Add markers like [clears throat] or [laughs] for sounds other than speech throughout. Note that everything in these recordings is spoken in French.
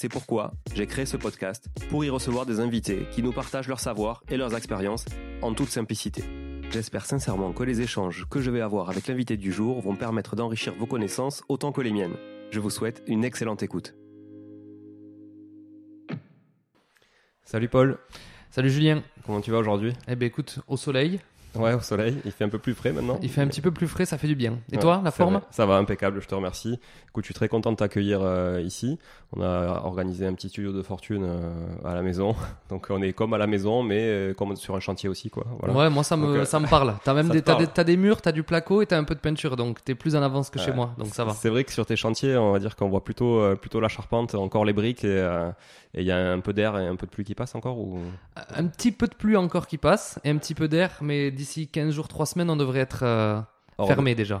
C'est pourquoi j'ai créé ce podcast pour y recevoir des invités qui nous partagent leur savoir et leurs expériences en toute simplicité. J'espère sincèrement que les échanges que je vais avoir avec l'invité du jour vont permettre d'enrichir vos connaissances autant que les miennes. Je vous souhaite une excellente écoute. Salut Paul, Salut Julien. comment tu vas aujourd'hui? Eh ben écoute, au soleil, Ouais, au soleil, il fait un peu plus frais maintenant. il fait un petit peu plus frais, ça fait du bien. Et Ouais, toi, la forme vrai. Ça va, impeccable, je te remercie. Écoute, je suis très content de t'accueillir euh, ici. On a organisé un petit studio de fortune euh, à la maison. [laughs] Donc on est comme à la maison, mais euh, comme sur un chantier aussi, quoi. Voilà. Ouais, moi ça me, Donc, ça me parle. T'as même [laughs] des, parle. des, t'as des murs, t'as du placo et t'as un peu de peinture, donc t'es plus en avance que chez moi, donc ça va. C'est vrai que sur tes chantiers, on va dire qu'on voit plutôt, plutôt la charpente, encore les briques, et et il y a un peu d'air et un peu de pluie qui passe encore ou... Un petit peu de pluie encore qui passe et un petit peu d'air, mais d'ici 15 jours, 3 semaines, on devrait être euh, fermé déjà.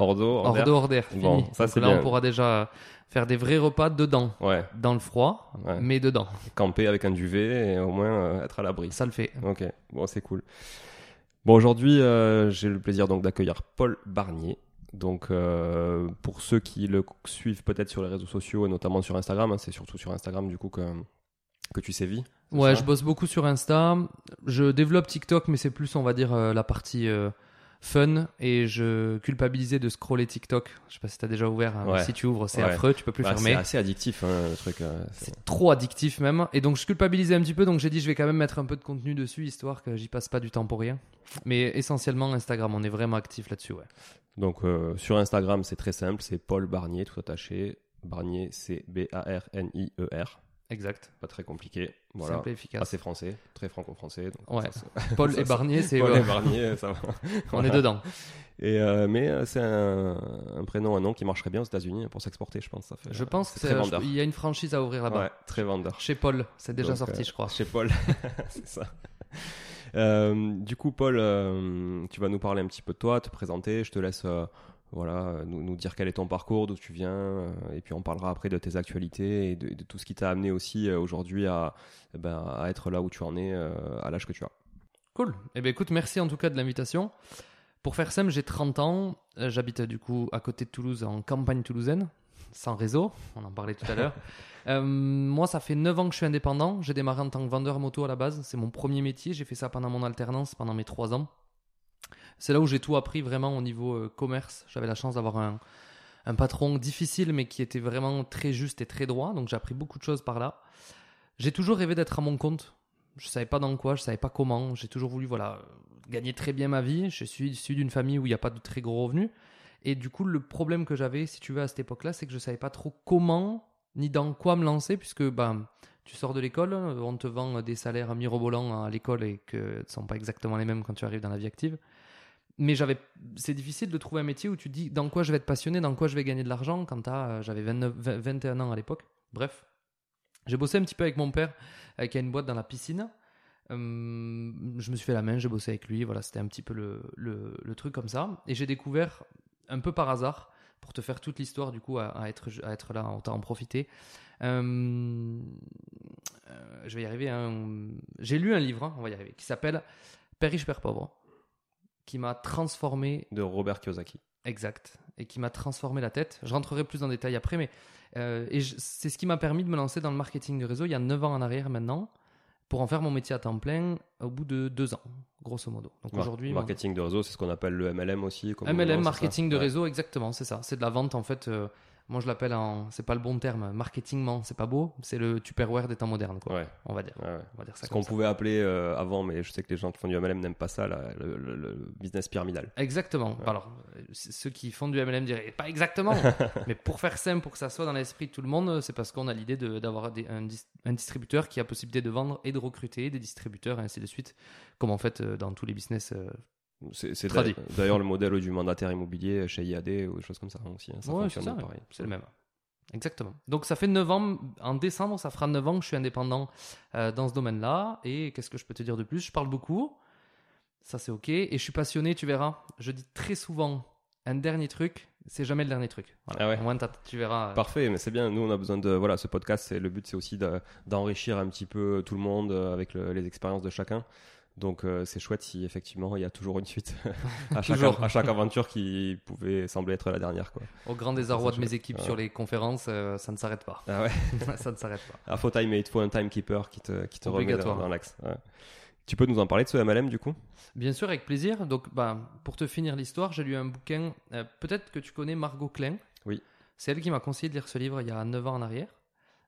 Fini. Bon, ça, Donc c'est là, bien. on pourra déjà faire des vrais repas dedans, Ouais, dans le froid, Ouais. mais dedans. camper avec un duvet et au moins euh, être à l'abri. Ça le fait. Ok, bon, c'est cool. Bon, aujourd'hui, euh, j'ai le plaisir donc d'accueillir Paul Barnier. Donc, euh, pour ceux qui le suivent peut-être sur les réseaux sociaux et notamment sur Instagram, hein, c'est surtout sur Instagram du coup que, que tu sévis. Ouais, je bosse beaucoup sur Insta. Je développe TikTok, mais c'est plus, on va dire, euh, la partie euh, fun. Et je culpabilisais de scroller TikTok. Je sais pas si t'as déjà ouvert. hein, mais Ouais. Si tu ouvres, c'est Ouais. affreux, tu peux plus Bah, fermer. C'est assez addictif hein, le truc. euh, c'est- C'est trop addictif même. Et donc je culpabilisais un petit peu. Donc j'ai dit, je vais quand même mettre un peu de contenu dessus, histoire que j'y passe pas du temps pour rien. Mais essentiellement Instagram, on est vraiment actif là-dessus. Ouais. Donc, euh, sur Instagram, c'est très simple, c'est Paul Barnier, tout attaché. Barnier, c'est B-A-R-N-I-E-R. Exact. Pas très compliqué. Voilà. Simple et efficace. Assez français, très franco-français. Ouais. [laughs] Paul [laughs] et Barnier, c'est. Paul euh, et Barnier, [laughs] ça va. on est dedans. Et euh, mais euh, c'est un, un prénom, un nom qui marcherait bien aux États-Unis pour s'exporter, je pense. Ça fait, Je pense c'est que très c'est- vendeur. il y a une franchise à ouvrir là-bas. Ouais, très vendeur. Chez Paul, c'est déjà Donc, sorti, euh, je crois. Chez Paul, c'est ça. Euh, du coup, Paul, euh, tu vas nous parler un petit peu de toi, te présenter. Je te laisse, euh, voilà, nous, nous dire quel est ton parcours, d'où tu viens, euh, et puis on parlera après de tes actualités et de, de tout ce qui t'a amené aussi euh, aujourd'hui à, eh ben, à être là où tu en es euh, à l'âge que tu as. Cool. Eh bien, écoute, merci en tout cas de l'invitation. Pour faire simple, j'ai 30 ans. Euh, J'habite euh, du coup à côté de Toulouse, en campagne toulousaine, sans réseau. On en parlait tout à l'heure. [laughs] Euh, moi, ça fait 9 ans que je suis indépendant. J'ai démarré en tant que vendeur moto à la base. C'est mon premier métier. J'ai fait ça pendant mon alternance, pendant mes 3 ans. C'est là où j'ai tout appris vraiment au niveau euh, commerce. J'avais la chance d'avoir un, un patron difficile, mais qui était vraiment très juste et très droit. Donc j'ai appris beaucoup de choses par là. J'ai toujours rêvé d'être à mon compte. Je savais pas dans quoi, je savais pas comment. J'ai toujours voulu voilà gagner très bien ma vie. Je suis issu d'une famille où il n'y a pas de très gros revenus. Et du coup, le problème que j'avais, si tu veux, à cette époque-là, c'est que je savais pas trop comment ni dans quoi me lancer, puisque ben, tu sors de l'école, on te vend des salaires mirobolants à l'école et que ne sont pas exactement les mêmes quand tu arrives dans la vie active. Mais j'avais, c'est difficile de trouver un métier où tu te dis dans quoi je vais être passionné, dans quoi je vais gagner de l'argent quand euh, j'avais 29, 20 21 ans à l'époque. Bref, j'ai bossé un petit peu avec mon père, euh, qui a une boîte dans la piscine. Euh, je me suis fait la main, j'ai bossé avec lui. Voilà, c'était un petit peu le, le, truc comme ça. Et j'ai découvert, un peu par hasard, pour te faire toute l'histoire, du coup, à, être, à être là, en profiter. Euh, euh, je vais y arriver. hein. J'ai lu un livre, hein, on va y arriver, qui s'appelle Père riche, Père pauvre, qui m'a transformé De Robert Kiyosaki. Exact. Et qui m'a transformé la tête. Je rentrerai plus en détail après, mais euh, et c'est ce qui m'a permis de me lancer dans le marketing de réseau il y a 9 ans en arrière maintenant, pour en faire mon métier à temps plein au bout de 2 ans, grosso modo. Donc Mar- aujourd'hui, mon- Marketing de réseau, c'est ce qu'on appelle le MLM aussi. comme MLM, marketing de Ouais. réseau, exactement, c'est ça. C'est de la vente en fait. euh, moi je l'appelle en, c'est pas le bon terme, marketingment, c'est pas beau, c'est le Tupperware des temps modernes, quoi. Ouais, On va dire, ouais, ouais. on va dire ça Ce qu'on pouvait appeler euh, avant, mais je sais que les gens qui font du MLM n'aiment pas ça, le, le- le business pyramidal. Exactement. Alors, euh, ceux qui font du MLM diraient pas exactement, [laughs] mais pour faire simple, pour que ça soit dans l'esprit de tout le monde, c'est parce qu'on a l'idée d'avoir un, dis- un distributeur qui a possibilité de vendre et de recruter des distributeurs et ainsi de suite, comme en fait euh, dans tous les business. C'est d'ailleurs le modèle du mandataire immobilier chez IAD ou des choses comme ça aussi. hein, Ça Ouais, fonctionne ça, pareil. c'est le même. Exactement. Donc ça fait 9 ans, en décembre, ça fera 9 ans que je suis indépendant euh, dans ce domaine-là. Et qu'est-ce que je peux te dire de plus? Je parle beaucoup, ça c'est ok. Et je suis passionné, tu verras. Je dis très souvent un dernier truc, c'est jamais le dernier truc. Voilà. Ah ouais. Au moins, t'as- tu verras. euh, Parfait, mais c'est bien. Nous, on a besoin de voilà, ce podcast. C'est le but, c'est aussi de- d'enrichir un petit peu tout le monde euh, avec le- les expériences de chacun. Donc, euh, c'est chouette si effectivement il y a toujours une suite [laughs] à, chaque, Toujours. à chaque aventure qui pouvait sembler être la dernière. Quoi. Au grand désarroi de mes équipes Ouais. sur les conférences, euh, ça ne s'arrête pas. Ah ouais. [laughs] ça ne s'arrête pas. Ah, faut time, mais il te faut un timekeeper qui te, qui te remet dans, l'axe. Ouais. Tu peux nous en parler de ce MLM du coup? Bien sûr, avec plaisir. Donc, bah, pour te finir l'histoire, j'ai lu un bouquin. euh, Peut-être que tu connais Margot Klein. Oui. C'est elle qui m'a conseillé de lire ce livre il y a 9 ans en arrière.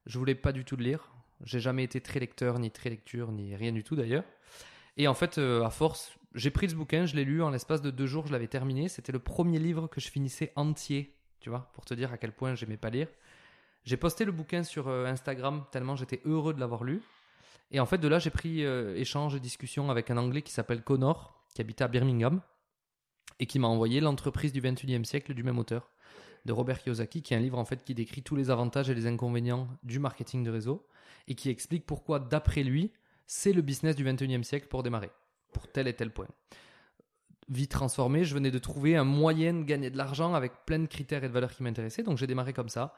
Je voulais pas du tout le lire. J'ai jamais été très lecteur, ni très lecture, ni rien du tout d'ailleurs. Et en fait, euh, à force, j'ai pris ce bouquin, je l'ai lu en l'espace de deux jours, je l'avais terminé. C'était le premier livre que je finissais entier, tu vois, pour te dire à quel point j'aimais pas lire. J'ai posté le bouquin sur euh, Instagram tellement j'étais heureux de l'avoir lu. Et en fait, de là, j'ai pris euh, échange et discussion avec un Anglais qui s'appelle Connor, qui habitait à Birmingham, et qui m'a envoyé L'entreprise du 21e siècle du même auteur, de Robert Kiyosaki, qui est un livre en fait qui décrit tous les avantages et les inconvénients du marketing de réseau, et qui explique pourquoi, d'après lui, c'est le business du 21e siècle pour démarrer, pour tel et tel point. Vie transformée, je venais de trouver un moyen de gagner de l'argent avec plein de critères et de valeurs qui m'intéressaient, donc j'ai démarré comme ça.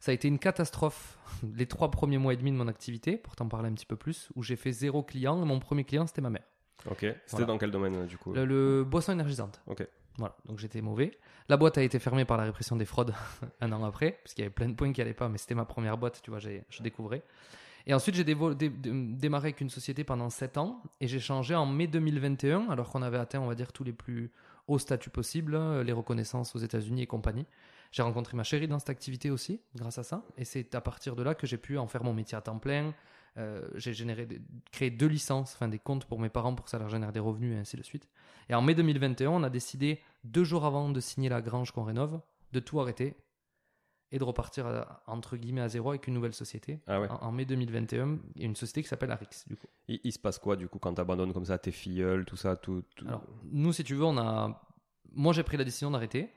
Ça a été une catastrophe [laughs] les trois premiers mois et demi de mon activité, pour t'en parler un petit peu plus, où j'ai fait zéro client, et mon premier client c'était ma mère. Ok. C'était Voilà. dans quel domaine du coup? Le, le boisson énergisante. Ok. Voilà, donc j'étais mauvais. La boîte a été fermée par la répression des fraudes [laughs] un an après, parce qu'il y avait plein de points qui allaient pas, mais c'était ma première boîte, tu vois, je découvrais. Et ensuite, j'ai démarré avec une société pendant 7 ans, et j'ai changé en mai 2021, alors qu'on avait atteint, on va dire, tous les plus hauts statuts possibles, euh, les reconnaissances aux États-Unis et compagnie. J'ai rencontré ma chérie dans cette activité aussi, grâce à ça, et c'est à partir de là que j'ai pu en faire mon métier à temps plein. Euh, j'ai généré, créé deux licences, enfin des comptes pour mes parents pour que ça leur génère des revenus et ainsi de suite. Et en mai 2021, on a décidé, deux jours avant de signer la grange qu'on rénove, de tout arrêter et de repartir à- entre guillemets à zéro avec une nouvelle société. Ah ouais. En, en mai 2021, il y a une société qui s'appelle Arix, du coup. Il, il se passe quoi du coup quand t'abandonnes comme ça tes filleuls, tout ça, tout. tout- Alors, nous, si tu veux, on a. Moi, j'ai pris la décision d'arrêter.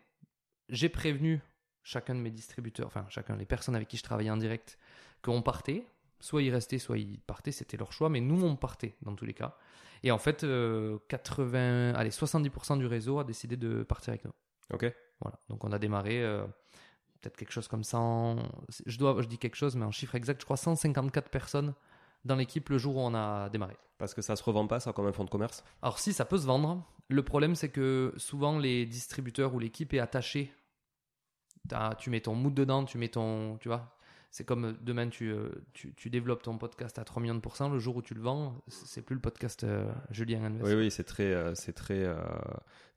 J'ai prévenu chacun de mes distributeurs, enfin, chacun, les personnes avec qui je travaillais en direct, qu'on partait. Soit ils restaient, soit ils partaient, c'était leur choix, mais nous, on partait dans tous les cas. Et en fait, euh, 80, allez, 70% du réseau a décidé de partir avec nous. Ok. Voilà. Donc, on a démarré euh, peut-être quelque chose comme 100. Je, dois, je dis quelque chose, mais en chiffre exact, je crois 154 personnes dans l'équipe le jour où on a démarré. Parce que ça se revend pas ça comme un fonds de commerce? Alors si, ça peut se vendre. Le problème, c'est que souvent les distributeurs ou l'équipe est attachée. Tu mets ton mood dedans, tu mets ton... Tu vois c'est comme euh, demain, tu, euh, tu, tu développes ton podcast à 3 millions de pourcents. Le jour où tu le vends, c'est plus le podcast euh, Julien Invest. Oui, oui, c'est très, euh, c'est très, euh,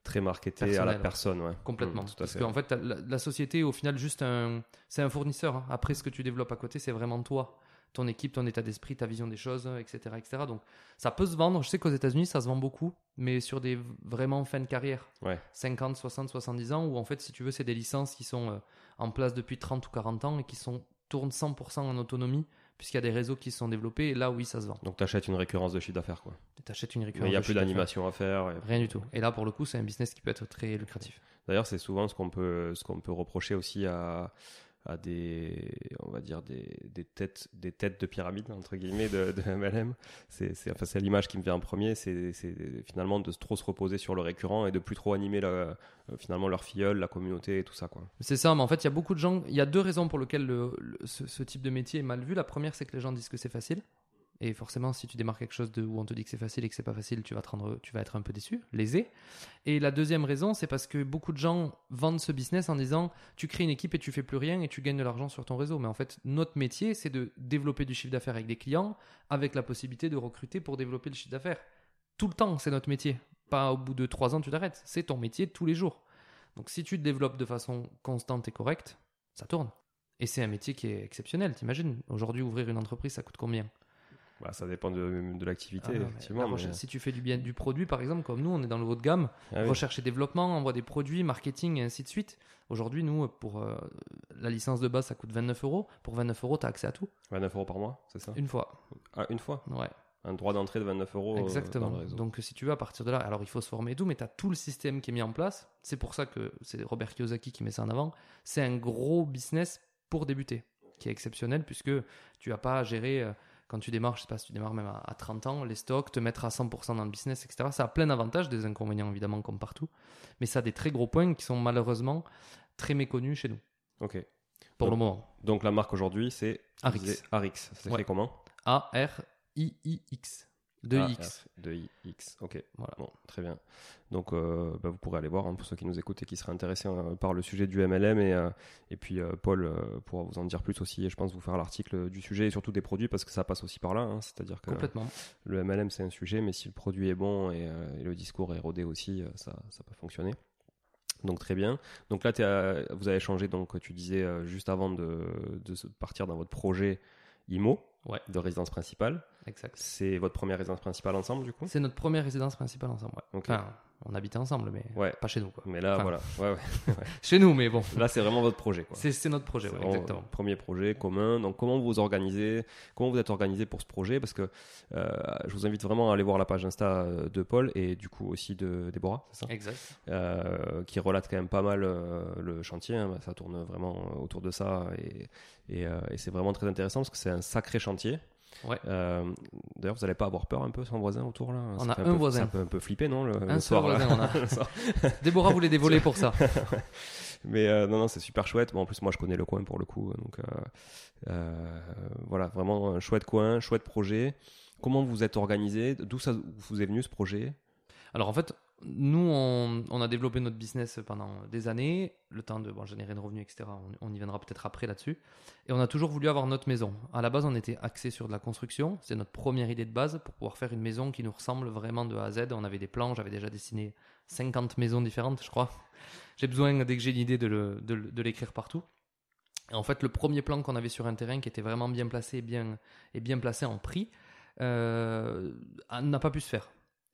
très marketé à la personne, ouais. Complètement. Mm, à Parce qu'en fait, la, la société au final juste un. C'est un fournisseur. hein. Après, ce que tu développes à côté, c'est vraiment toi. Ton équipe, ton état d'esprit, ta vision des choses, etc., etc. Donc, ça peut se vendre. Je sais qu'aux États-Unis, ça se vend beaucoup, mais sur des vraiment fin de carrière. Ouais. 50, 60, 70 ans, où en fait, si tu veux, c'est des licences qui sont en place depuis 30 ou 40 ans et qui sont tourne 100% en autonomie, puisqu'il y a des réseaux qui se sont développés, et là, oui, ça se vend. Donc tu achètes une récurrence de chiffre d'affaires, quoi. Tu achètes une Mais récurrence. il n'y a plus d'animation à faire. et- Rien du tout. Et là, pour le coup, c'est un business qui peut être très lucratif. D'ailleurs, c'est souvent ce qu'on peut, ce qu'on peut reprocher aussi à, à des, on va dire des, des têtes, des têtes de pyramide entre guillemets de, MLM. C'est, c'est, enfin, c'est l'image qui me vient en premier. C'est, c'est finalement de trop se reposer sur le récurrent et de plus trop animer euh, finalement leur filleul, la communauté et tout ça, quoi. C'est ça, mais en fait, il y a beaucoup de gens. Il y a deux raisons pour lesquelles le- le- ce, ce type de métier est mal vu. La première, c'est que les gens disent que c'est facile. Et forcément, si tu démarres quelque chose de, où on te dit que c'est facile et que c'est pas facile, tu vas, être un peu déçu, lésé. Et la deuxième raison, c'est parce que beaucoup de gens vendent ce business en disant tu crées une équipe et tu fais plus rien et tu gagnes de l'argent sur ton réseau. Mais en fait, notre métier, c'est de développer du chiffre d'affaires avec des clients, avec la possibilité de recruter pour développer le chiffre d'affaires. Tout le temps, c'est notre métier. Pas au bout de trois ans, tu t'arrêtes. C'est ton métier tous les jours. Donc si tu te développes de façon constante et correcte, ça tourne. Et c'est un métier qui est exceptionnel, t'imagines? Aujourd'hui, ouvrir une entreprise, ça coûte combien? Bah, ça dépend de, de l'activité, Ah effectivement. mais- Si tu fais du, bien, du produit, par exemple, comme nous, on est dans le haut de gamme, Ah oui. recherche et développement, envoie des produits, marketing et ainsi de suite. Aujourd'hui, nous, pour euh, la licence de base, ça coûte 29 euros. Pour 29 euros, tu as accès à tout. 29 euros par mois, c'est ça? Une fois. Ah, une fois? Ouais, Un droit d'entrée de 29 euros euh, exactement. dans le réseau. Donc, si tu veux, à partir de là, alors il faut se former et tout, mais tu as tout le système qui est mis en place. C'est pour ça que c'est Robert Kiyosaki qui met ça en avant. C'est un gros business pour débuter, qui est exceptionnel puisque tu n'as pas à gérer. Quand tu démarres, je sais pas si tu démarres même à, à 30 ans, les stocks, te mettre à 100% dans le business, etc. Ça a plein d'avantages, des inconvénients évidemment comme partout, mais ça a des très gros points qui sont malheureusement très méconnus chez nous, Ok. pour Donc- le moment. Donc la marque aujourd'hui, c'est Arix. Arix. Ça s'écrit Ouais. comment? A-R-I-I-X. 2X. De X. Ok. Voilà. Bon, très bien. Donc, euh, bah, vous pourrez aller voir hein, pour ceux qui nous écoutent et qui seraient intéressés euh, par le sujet du MLM. Et, euh, et puis, euh, Paul pourra vous en dire plus aussi. Et je pense vous faire l'article du sujet et surtout des produits parce que ça passe aussi par là. hein. C'est-à-dire que Complètement. le MLM, c'est un sujet, mais si le produit est bon et, et le discours est rodé aussi, ça, ça peut fonctionner. Donc très bien. Donc là, vous avez changé, donc tu disais juste avant de, de partir dans votre projet IMO Ouais. de résidence principale. Exact. C'est votre première résidence principale ensemble du coup? C'est notre première résidence principale ensemble. ouais. Enfin, on habitait ensemble, mais Ouais. pas chez nous. Quoi. Mais là, Enfin, voilà. [laughs] Ouais, [laughs] ouais. Chez nous, mais bon. Là, c'est vraiment votre projet. C'est notre projet, exactement. Premier projet commun. Donc, comment vous vous organisez Comment vous êtes organisé pour ce projet? Parce que euh, je vous invite vraiment à aller voir la page Insta euh, de Paul et du coup aussi de Déborah, c'est ça? Exact. Euh, Qui relate quand même pas mal euh, le chantier. hein. Ça tourne vraiment autour de ça et, et, et c'est vraiment très intéressant parce que c'est un sacré chantier. Ouais. Euh, D'ailleurs, vous n'allez pas avoir peur un peu sans voisin autour là On a un peu- voisin. Ça peut un peu flipper, non le, Un le seul soir, là voisin, on a. [laughs] Soir. [laughs] Déborah voulait des volets pour ça. [laughs] Mais euh, non, non, c'est super chouette. Bon, en plus, moi, je connais le coin pour le coup. Donc, euh, voilà, vraiment un chouette coin, chouette projet. Comment vous êtes organisé? D'où ça vous est venu ce projet? Alors en fait, nous, on, a développé notre business pendant des années, le temps de générer des revenus, etc. On, y viendra peut-être après là-dessus. Et on a toujours voulu avoir notre maison. À la base, on était axé sur de la construction. C'est notre première idée de base pour pouvoir faire une maison qui nous ressemble vraiment de A à Z. On avait des plans, j'avais déjà dessiné 50 maisons différentes, je crois. J'ai besoin, dès que j'ai l'idée, de, de de l'écrire partout. Et en fait, le premier plan qu'on avait sur un terrain qui était vraiment bien placé et bien, et bien placé en prix euh, n'a pas pu se faire.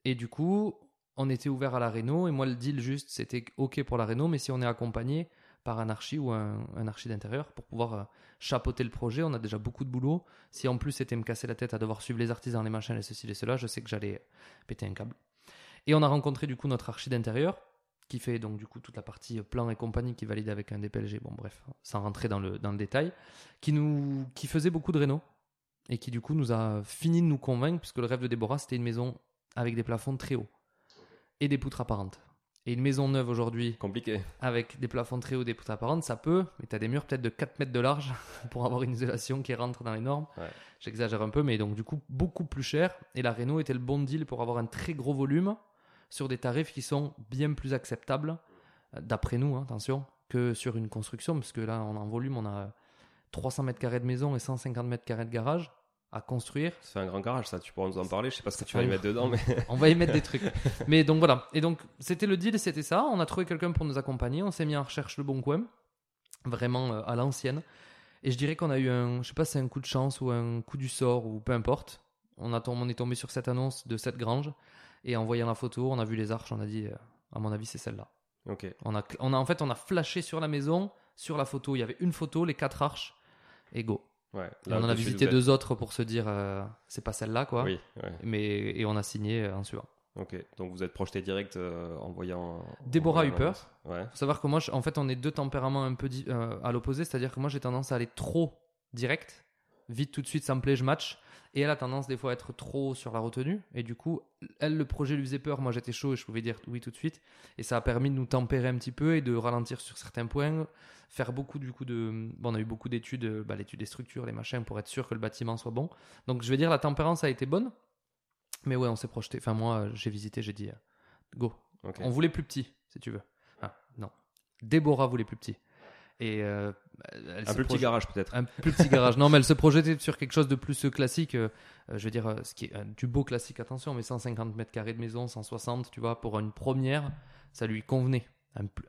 Et du coup, on était ouvert à la réno et moi le deal juste c'était ok pour la réno mais si on est accompagné par un archi ou un, archi d'intérieur pour pouvoir euh, chapeauter le projet on a déjà beaucoup de boulot. Si en plus c'était me casser la tête à devoir suivre les artisans les machins les ceci les cela je sais que j'allais péter un câble. Et on a rencontré du coup notre archi d'intérieur qui fait donc du coup toute la partie euh, plan et compagnie qui valide avec un DPLG bon bref sans rentrer dans le, dans le détail. Qui nous qui faisait beaucoup de réno. Et qui du coup nous a fini de nous convaincre puisque le rêve de Déborah c'était une maison avec des plafonds très hauts et des poutres apparentes. Et une maison neuve aujourd'hui Compliqué. avec des plafonds très hauts, des poutres apparentes, ça peut, mais tu as des murs peut-être de 4 mètres de large [laughs] pour avoir une isolation qui rentre dans les normes. Ouais. J'exagère un peu, mais donc du coup beaucoup plus cher. Et la Renault était le bon deal pour avoir un très gros volume sur des tarifs qui sont bien plus acceptables, euh, d'après nous, hein, attention, que sur une construction, parce que là, on a en volume, on a 300 mètres carrés de maison et 150 mètres carrés de garage à construire. Ça fait un grand garage, ça. Tu pourras nous en parler. Je sais pas ce que tu vas y mettre dedans, mais [laughs] On va y mettre des trucs. [laughs] Mais donc voilà. Et donc c'était le deal, c'était ça. On a trouvé quelqu'un pour nous accompagner. On s'est mis en recherche le bon coin, vraiment euh, à l'ancienne. Et je dirais qu'on a eu un, je sais pas, si c'est un coup de chance ou un coup du sort ou peu importe. On a on est tombé sur cette annonce de cette grange et en voyant la photo, on a vu les arches, on a dit, euh, à mon avis, c'est celle-là. ok. On a, on a en fait, on a flashé sur la maison, sur la photo. Il y avait une photo, les quatre arches. et go. Ouais. Et Là, on en a visité deux autres pour se dire euh, c'est pas celle-là quoi. Oui, ouais. Mais et on a signé euh, en suivant. Ok. Donc vous êtes projeté direct euh, en voyant. Déborah l'annonce. Ouais. Faut savoir que moi, je- en fait, on est deux tempéraments un peu euh, à l'opposé, c'est-à-dire que moi, j'ai tendance à aller trop direct, vite tout de suite, ça me plaît, je match. Et elle a tendance des fois à être trop sur la retenue. Et du coup, elle, le projet lui faisait peur. Moi, j'étais chaud et je pouvais dire oui tout de suite. Et ça a permis de nous tempérer un petit peu et de ralentir sur certains points. Faire beaucoup, du coup, de. Bon, on a eu beaucoup d'études, euh, bah, l'étude des structures, les machins, pour être sûr que le bâtiment soit bon. Donc, je vais dire, la tempérance a été bonne. Mais ouais, on s'est projeté. Enfin, moi, j'ai visité, j'ai dit euh, go, on voulait plus petit, si tu veux. Ah, non. Déborah voulait plus petit. Et euh, elle Un se plus petit garage peut-être. Un plus petit garage. Non, mais elle se projetait sur quelque chose de plus euh, classique. euh, je veux dire, ce qui est du beau classique, attention, mais 150 mètres carrés de maison, 160, tu vois, pour une première, ça lui convenait.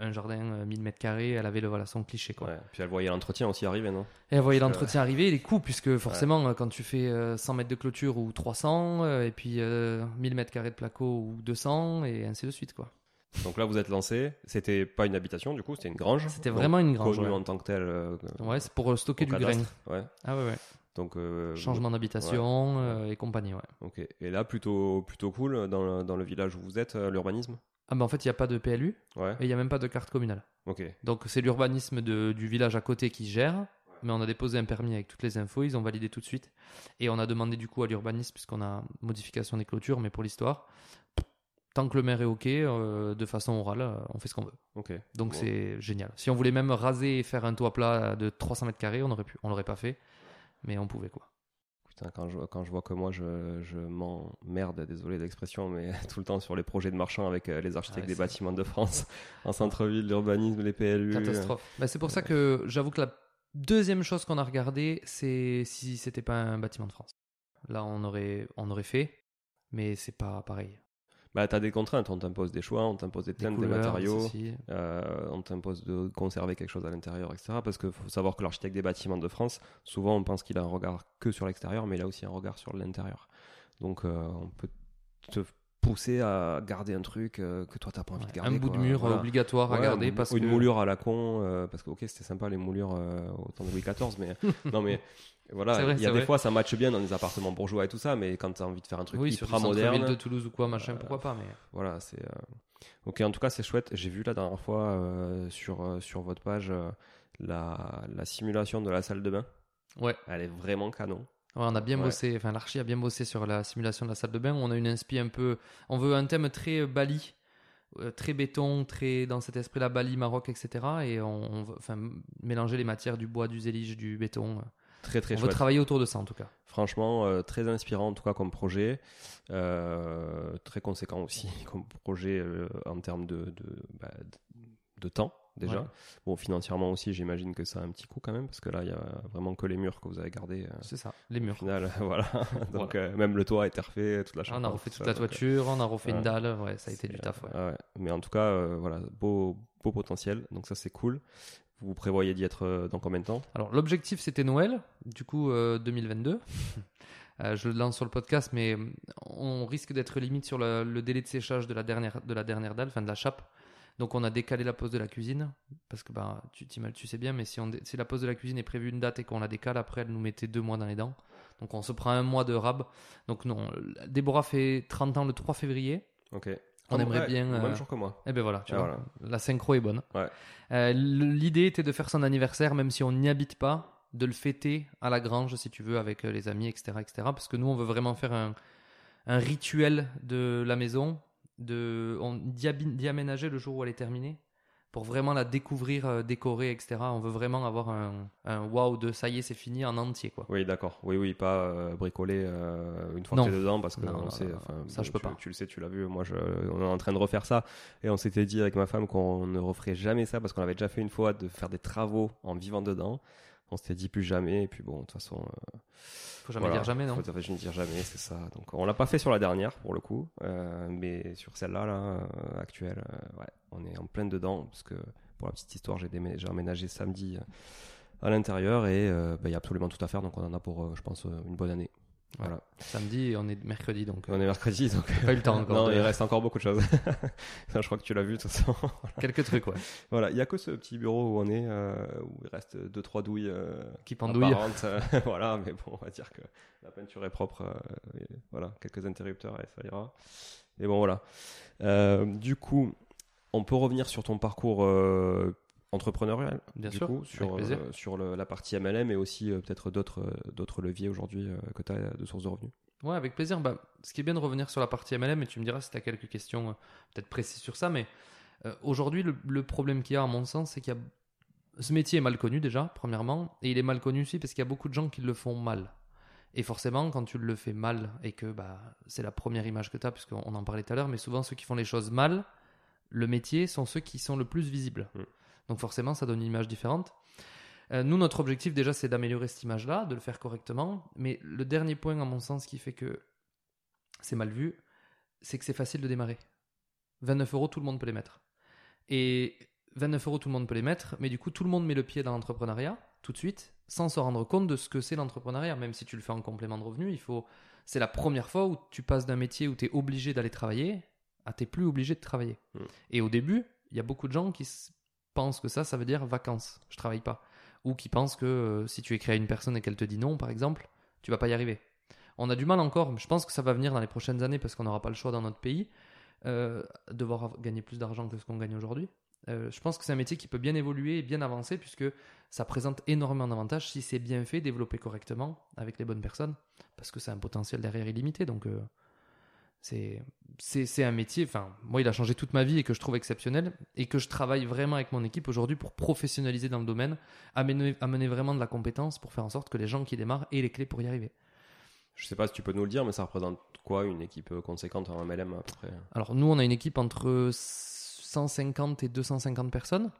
Un, jardin, euh, 1000 mètres carrés, elle avait le, voilà, son cliché, quoi. Ouais. Puis elle voyait l'entretien aussi arriver, non? Et elle voyait l'entretien arriver et les coûts, puisque forcément, quand tu fais euh, 100 mètres de clôture ou 300, euh, et puis euh, 1000 mètres carrés de placo ou 200, et ainsi de suite, quoi. Donc là vous êtes lancé. C'était pas une habitation du coup, c'était une grange. C'était vraiment une grange. Connue ouais. en tant que telle. euh, Ouais, c'est pour euh, stocker du grain. Ouais. Ah ouais, ouais. Donc. euh, Changement d'habitation euh, et compagnie, ouais. Ok. Et là plutôt plutôt cool dans le, dans le village où vous êtes, l'urbanisme? Ah bah en fait, il n'y a pas de PLU Ouais. et il n'y a même pas de carte communale. Ok. Donc c'est l'urbanisme du village à côté qui gère, mais on a déposé un permis avec toutes les infos, ils ont validé tout de suite. Et on a demandé du coup à l'urbanisme, puisqu'on a modification des clôtures, mais pour l'histoire, tant que le maire est OK, euh, de façon orale, euh, on fait ce qu'on veut. Donc c'est génial. Si on voulait même raser et faire un toit plat de 300 mètres carrés, on aurait pu. On l'aurait pas fait, mais on pouvait quoi. Putain, quand je, quand je vois que moi je, je m'emmerde, désolé d'expression, mais [laughs] tout le temps sur les projets de marchands avec euh, les architectes Ouais, des bâtiments de France, [laughs] en centre-ville, l'urbanisme, les PLU. Catastrophe. Bah, c'est pour ça que j'avoue que la deuxième chose qu'on a regardé, c'est si c'était pas un bâtiment de France. Là, on aurait, on aurait fait, mais c'est pas pareil. Bah, t'as des contraintes, on t'impose des choix, on t'impose des Des thèmes, des matériaux, euh, on t'impose de conserver quelque chose à l'intérieur, etc. Parce qu'il faut savoir que l'architecte des bâtiments de France, souvent on pense qu'il a un regard que sur l'extérieur, mais il a aussi un regard sur l'intérieur. Donc euh, on peut te pousser à garder un truc euh, que toi t'as pas envie de garder. un bout de mur Voilà. obligatoire à garder ou- parce que une moulure à la con, euh, parce que ok c'était sympa les moulures euh, au temps de Louis XIV, mais [laughs] non mais voilà, il y a des vrai. fois ça matche bien dans des appartements bourgeois et tout ça, mais quand t'as envie de faire un truc oui, hyper moderne, de Toulouse ou quoi, machin, euh, pourquoi pas, mais voilà, c'est. euh, Ok, en tout cas, c'est chouette. J'ai vu la dernière fois euh, sur, euh, sur votre page euh, la, la simulation de la salle de bain. ouais. Elle est vraiment canon. Ouais, on a bien Ouais. bossé, enfin l'archi a bien bossé sur la simulation de la salle de bain. On a une inspi un peu, on veut un thème très euh, Bali, euh, très béton, très dans cet esprit-là Bali, Maroc, etc. Et on, on veut, enfin mélanger les matières du bois, du zélige, du béton. Très, très on veut travailler autour de ça en tout cas. Franchement, euh, très inspirant en tout cas comme projet. Euh, très conséquent aussi [laughs] comme projet euh, en termes de, de, bah, de temps déjà. Ouais. Bon, financièrement aussi, j'imagine que ça a un petit coût quand même, parce que là, il y a vraiment que les murs que vous avez gardés. euh, C'est ça, les Au murs. final, [laughs] voilà. [laughs] Donc, euh, même le toit a été refait, toute la chambre. on a refait tout toute ça, la donc, euh, toiture, on a refait une dalle, ouais, ça a été du taf. ouais. ouais. Mais en tout cas, voilà, beau, beau potentiel. Donc ça, c'est cool. Vous prévoyez d'y être dans combien de temps? Alors l'objectif c'était Noël, du coup euh, 2022. [laughs] Euh, je le lance sur le podcast, mais on risque d'être limite sur le, le délai de séchage de la dernière de la dernière dalle, enfin de la chape. Donc on a décalé la pose de la cuisine parce que bah tu tu sais bien, mais si on si la pose de la cuisine est prévue une date et qu'on la décale, après elle nous mettait deux mois dans les dents. Donc on se prend un mois de rab. Donc non, Déborah fait 30 ans le 3 février. Ok. On Ah, aimerait ouais, bien, Le euh, même jour que moi. Et ben voilà, tu Ah, vois, voilà. la synchro est bonne. Ouais. Euh, L'idée était de faire son anniversaire, même si on n'y habite pas, de le fêter à la grange, si tu veux, avec euh, les amis, etc., etc. Parce que nous, on veut vraiment faire un, un rituel de la maison, de, on, d'y aménager le jour où elle est terminée, pour vraiment la découvrir, euh, décorer, etc. On veut vraiment avoir un, un wow de ça y est, c'est fini en entier, quoi. Oui, d'accord. Oui, oui, pas euh, bricoler euh, une fois Non. que t'es dedans, parce que Non, on non, sait, non, enfin, ça, je peux tu, pas. Tu le sais, tu l'as vu. Moi, je, on est en train de refaire ça, et on s'était dit avec ma femme qu'on ne referait jamais ça parce qu'on avait déjà fait une fois de faire des travaux en vivant dedans. On s'était dit plus jamais, et puis bon, de toute façon. euh, Faut jamais Voilà, dire jamais, non Faut jamais dire jamais, c'est ça. Donc on l'a pas fait sur la dernière pour le coup, euh, mais sur celle-là, là, euh, actuelle, euh, ouais, on est en plein dedans parce que pour la petite histoire, j'ai emménagé samedi à l'intérieur et bah, il y a absolument tout à faire, donc on en a pour, je pense, une bonne année. Voilà. Samedi, on est mercredi, donc On est mercredi, donc. pas eu le temps [laughs] encore. non, de- il reste encore beaucoup de choses. [laughs] je crois que tu l'as vu de toute façon. [laughs] Quelques trucs, ouais. Voilà, il y a que ce petit bureau où on est, euh, où il reste deux trois douilles euh, Qui pendouillent. euh, voilà, mais bon, on va dire que la peinture est propre. euh, et voilà, quelques interrupteurs et ça ira. Et bon, voilà. Euh, du coup, on peut revenir sur ton parcours euh, entrepreneurial, Bien du sûr, coup, sur euh, sur le- la partie MLM et aussi euh, peut-être d'autres euh, d'autres leviers aujourd'hui que tu as de sources de revenus. Ouais, avec plaisir. Bah, ce qui est bien de revenir sur la partie MLM, et tu me diras si tu as quelques questions peut-être précises sur ça, mais aujourd'hui, le, le problème qu'il y a, à mon sens, c'est qu'il y a. Ce métier est mal connu déjà, premièrement, et il est mal connu aussi parce qu'il y a beaucoup de gens qui le font mal. Et forcément, quand tu le fais mal, et que bah, c'est la première image que tu as, puisqu'on on en parlait tout à l'heure, mais souvent ceux qui font les choses mal, le métier, sont ceux qui sont le plus visibles. Mm. Donc forcément, ça donne une image différente. Euh, nous, notre objectif déjà, c'est d'améliorer cette image-là, de le faire correctement. Mais le dernier point, à mon sens, qui fait que c'est mal vu, c'est que c'est facile de démarrer. 29 euros, tout le monde peut les mettre. Et 29 euros, tout le monde peut les mettre, mais du coup, tout le monde met le pied dans l'entrepreneuriat tout de suite, sans se rendre compte de ce que c'est l'entrepreneuriat. Même si tu le fais en complément de revenu, il faut. C'est la première fois où tu passes d'un métier où tu es obligé d'aller travailler à t'es plus obligé de travailler. Mm. Et au début, il y a beaucoup de gens qui pensent que ça, ça veut dire vacances. Je travaille pas ou qui pensent que euh, si tu écris à une personne et qu'elle te dit non, par exemple, tu vas pas y arriver. On a du mal encore, je pense que ça va venir dans les prochaines années parce qu'on n'aura pas le choix dans notre pays, euh, devoir gagner plus d'argent que ce qu'on gagne aujourd'hui. Euh, je pense que c'est un métier qui peut bien évoluer et bien avancer puisque ça présente énormément d'avantages si c'est bien fait, développé correctement avec les bonnes personnes, parce que c'est un potentiel derrière illimité. Donc euh, c'est c'est un métier. Enfin, moi, il a changé toute ma vie et que je trouve exceptionnel et que je travaille vraiment avec mon équipe aujourd'hui pour professionnaliser dans le domaine, amener amener vraiment de la compétence pour faire en sorte que les gens qui démarrent aient les clés pour y arriver. Je sais pas si tu peux nous le dire, mais ça représente quoi une équipe conséquente en MLM à peu près? Alors nous, on a une équipe entre 150 et 250 personnes.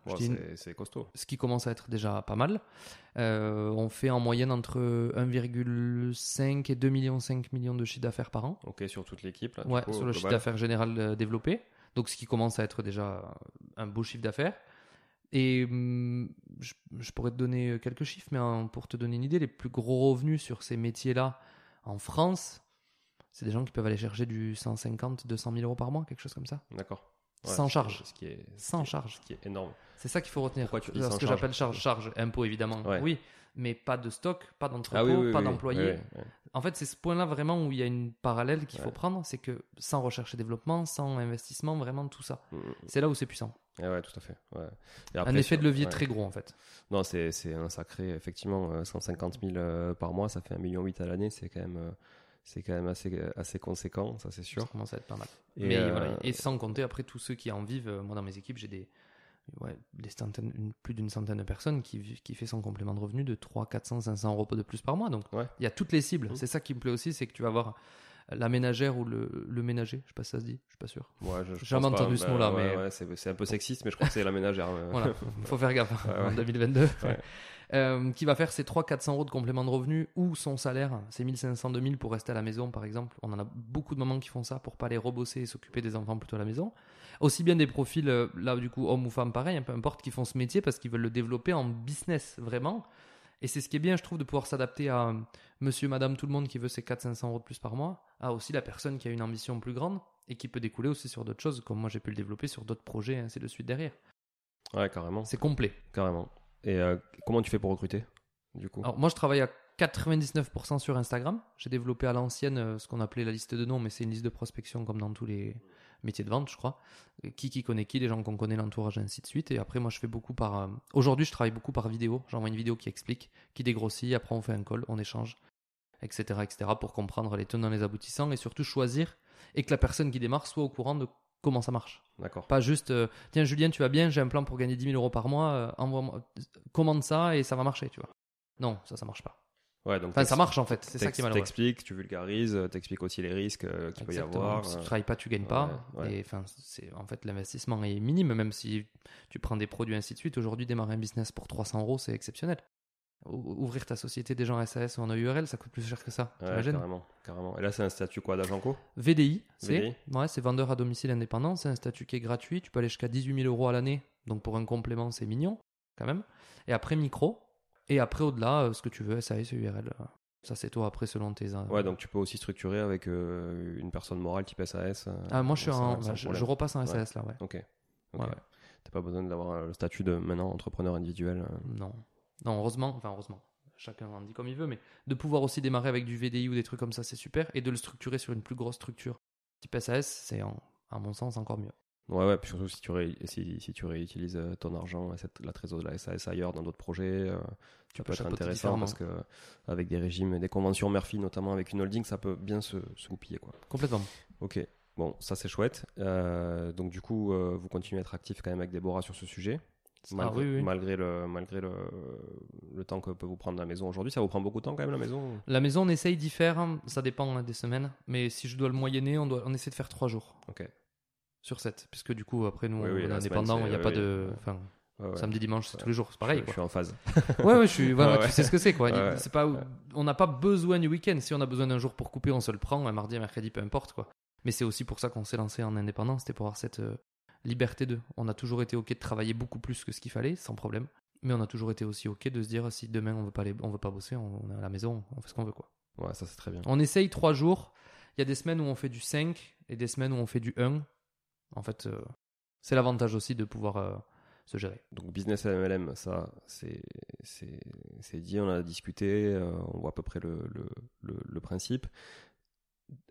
C'est- costaud. ce qui commence à être déjà pas mal. Euh, on fait en moyenne entre 1,5 et 2 millions 5 millions de chiffre d'affaires par an. Ok, sur toute l'équipe. Ouais, coup, sur le chiffre d'affaires général euh, développé. Donc ce qui commence à être déjà un beau chiffre d'affaires. Et hum, je, je pourrais te donner euh, quelques chiffres, mais hein, pour te donner une idée, les plus gros revenus sur ces métiers-là en France, c'est des gens qui peuvent aller chercher du 150, 200 000 euros par mois, quelque chose comme ça. D'accord. Ouais, Sans charge. Ce qui est, Sans charge. Ce qui est énorme. C'est ça qu'il faut retenir. Pourquoi tu dis Alors, sans ce que j'appelle charge, charge, impôt évidemment, Ouais. oui, mais pas de stock, pas d'entrepôt, Ah oui, oui, pas oui, d'employés. En fait, c'est ce point-là vraiment où il y a une parallèle qu'il faut prendre, c'est que sans recherche et développement, sans investissement, vraiment tout ça. Mm, mm. C'est là où c'est puissant. Ouais, ouais, tout à fait. Ouais. Et un effet de levier ouais. très gros en fait. Non, c'est un sacré, effectivement, euh, 150 000 euh, par mois, ça fait 1,8 million à l'année, c'est quand même, euh, c'est quand même assez, assez conséquent, ça c'est sûr. Ça commence à être pas mal. Et, mais euh, voilà, et sans compter après tous ceux qui en vivent. euh, Moi, dans mes équipes, j'ai des, ouais, des centaines, une- plus d'une centaine de personnes qui, vivent- qui fait son complément de revenu de 3, 400, 500 euros de plus par mois. Donc, Ouais. il y a toutes les cibles. Mhm. C'est ça qui me plaît aussi, c'est que tu vas avoir la ménagère ou le, le ménager. Je sais pas si ça se dit, je suis pas sûr. Ouais, je- je J'ai jamais pas, entendu ce mot-là, mais- ouais, c'est c'est un peu sexiste, mais je crois que c'est la ménagère. Voilà, [laughs] faut faire gaffe Ouais, en ouais. 2022. Euh, qui va faire ses 300-400 euros de complément de revenu ou son salaire, c'est 1500-2000 pour rester à la maison par exemple. On en a beaucoup de mamans qui font ça pour pas aller rebosser et s'occuper des enfants plutôt à la maison. Aussi bien des profils, euh, là du coup, hommes ou femmes, pareil, hein, peu importe, qui font ce métier parce qu'ils veulent le développer en business vraiment. Et c'est ce qui est bien, je trouve, de pouvoir s'adapter à euh, monsieur, madame, tout le monde qui veut ses 400-500 euros de plus par mois, à aussi la personne qui a une ambition plus grande et qui peut découler aussi sur d'autres choses, comme moi j'ai pu le développer sur d'autres projets, et ainsi de suite derrière. Ouais, carrément. C'est complet. Carrément. Et euh, comment tu fais pour recruter, du coup? Alors moi je travaille à 99% sur Instagram. J'ai développé à l'ancienne euh, ce qu'on appelait la liste de noms, mais c'est une liste de prospection comme dans tous les métiers de vente, je crois. Qui qui connaît qui, les gens qu'on connaît, l'entourage, ainsi de suite. Et après moi je fais beaucoup par... euh, Aujourd'hui je travaille beaucoup par vidéo. J'envoie une vidéo qui explique, qui dégrossit, après on fait un call, on échange, etc. etc. pour comprendre les tenants, les aboutissants et surtout choisir et que la personne qui démarre soit au courant de comment ça marche. D'accord. Pas juste, euh, tiens Julien, tu vas bien, j'ai un plan pour gagner 10 000 euros par mois, euh, envoie-moi- commande ça et ça va marcher, tu vois. Non, ça, ça marche pas. Ouais, donc Enfin, ça marche en fait, c'est ça qui est malheureux. T'expliques, tu vulgarises, euh, t'expliques aussi les risques euh, qu'il peut y avoir. Si tu travailles pas, tu gagnes pas. ouais, ouais. Et enfin, c'est en fait l'investissement est minime, même si tu prends des produits ainsi de suite. Aujourd'hui, démarrer un business pour 300 euros, c'est exceptionnel. Ou- Ouvrir ta société déjà en SAS ou en AURL, ça coûte plus cher que ça. Ouais, carrément, carrément. Et là, c'est un statut quoi d'agent co VDI, c'est ouais, c'est vendeur à domicile indépendant. C'est un statut qui est gratuit. Tu peux aller jusqu'à 18 000 euros à l'année. Donc pour un complément, c'est mignon quand même. Et après micro. Et après au-delà, euh, ce que tu veux, SAS, URL. euh, Ça, c'est toi après, selon tes. euh, Ouais, donc tu peux aussi structurer avec euh, une personne morale type SAS. Ah, moi, je suis en. bah, je, problème. je repasse en Ouais. SAS là, ouais. Ok. T'as pas besoin d'avoir le statut de maintenant entrepreneur individuel. Non. Non, heureusement, enfin, heureusement. Chacun en dit comme il veut, mais de pouvoir aussi démarrer avec du VDI ou des trucs comme ça, c'est super. Et de le structurer sur une plus grosse structure type SAS, c'est, en- à mon sens, encore mieux. Ouais, ouais, puis surtout si tu, ré- si, si tu réutilises euh, ton argent, cette- la trésor de la SAS ailleurs dans d'autres projets, euh, tu Ça peux être intéressant parce que avec des régimes, des conventions Murphy notamment avec une holding, ça peut bien se, se goupiller quoi. Complètement. Ok, bon, ça c'est chouette. Euh, donc du coup, euh, vous continuez à être actif quand même avec Déborah sur ce sujet. Malgré, Ah oui, oui. malgré, le, malgré le, le temps que peut vous prendre la maison aujourd'hui, ça vous prend beaucoup de temps quand même la maison La maison, on essaye d'y faire, hein, ça dépend hein, des semaines, mais si je dois le moyenner, on, doit, on essaie de faire 3 jours Ok. sur 7, puisque du coup, après, nous, Oui, on est indépendant, il n'y a pas de. Enfin, Ouais, ouais. samedi, dimanche, c'est Ouais. tous les jours, c'est pareil. Je, suis en phase. [laughs] Ouais, ouais, je suis. Voilà, tu sais ce que c'est, quoi. C'est pas, on n'a pas besoin du week-end. Si on a besoin d'un jour pour couper, on se le prend, un mardi, un mercredi, peu importe, quoi. Mais c'est aussi pour ça qu'on s'est lancé en indépendant, c'était pour avoir cette euh, liberté de. On a toujours été ok de travailler beaucoup plus que ce qu'il fallait, sans problème. Mais on a toujours été aussi ok de se dire si demain on veut pas aller, on veut pas bosser, on est à la maison, on fait ce qu'on veut, quoi. Ouais, ça c'est très bien. On essaye trois jours. Il y a des semaines où on fait du 5 et des semaines où on fait du 1. En fait, euh, c'est l'avantage aussi de pouvoir euh, se gérer. Donc business à MLM, ça c'est dit, on a discuté, euh, on voit à peu près le, le, le, le principe.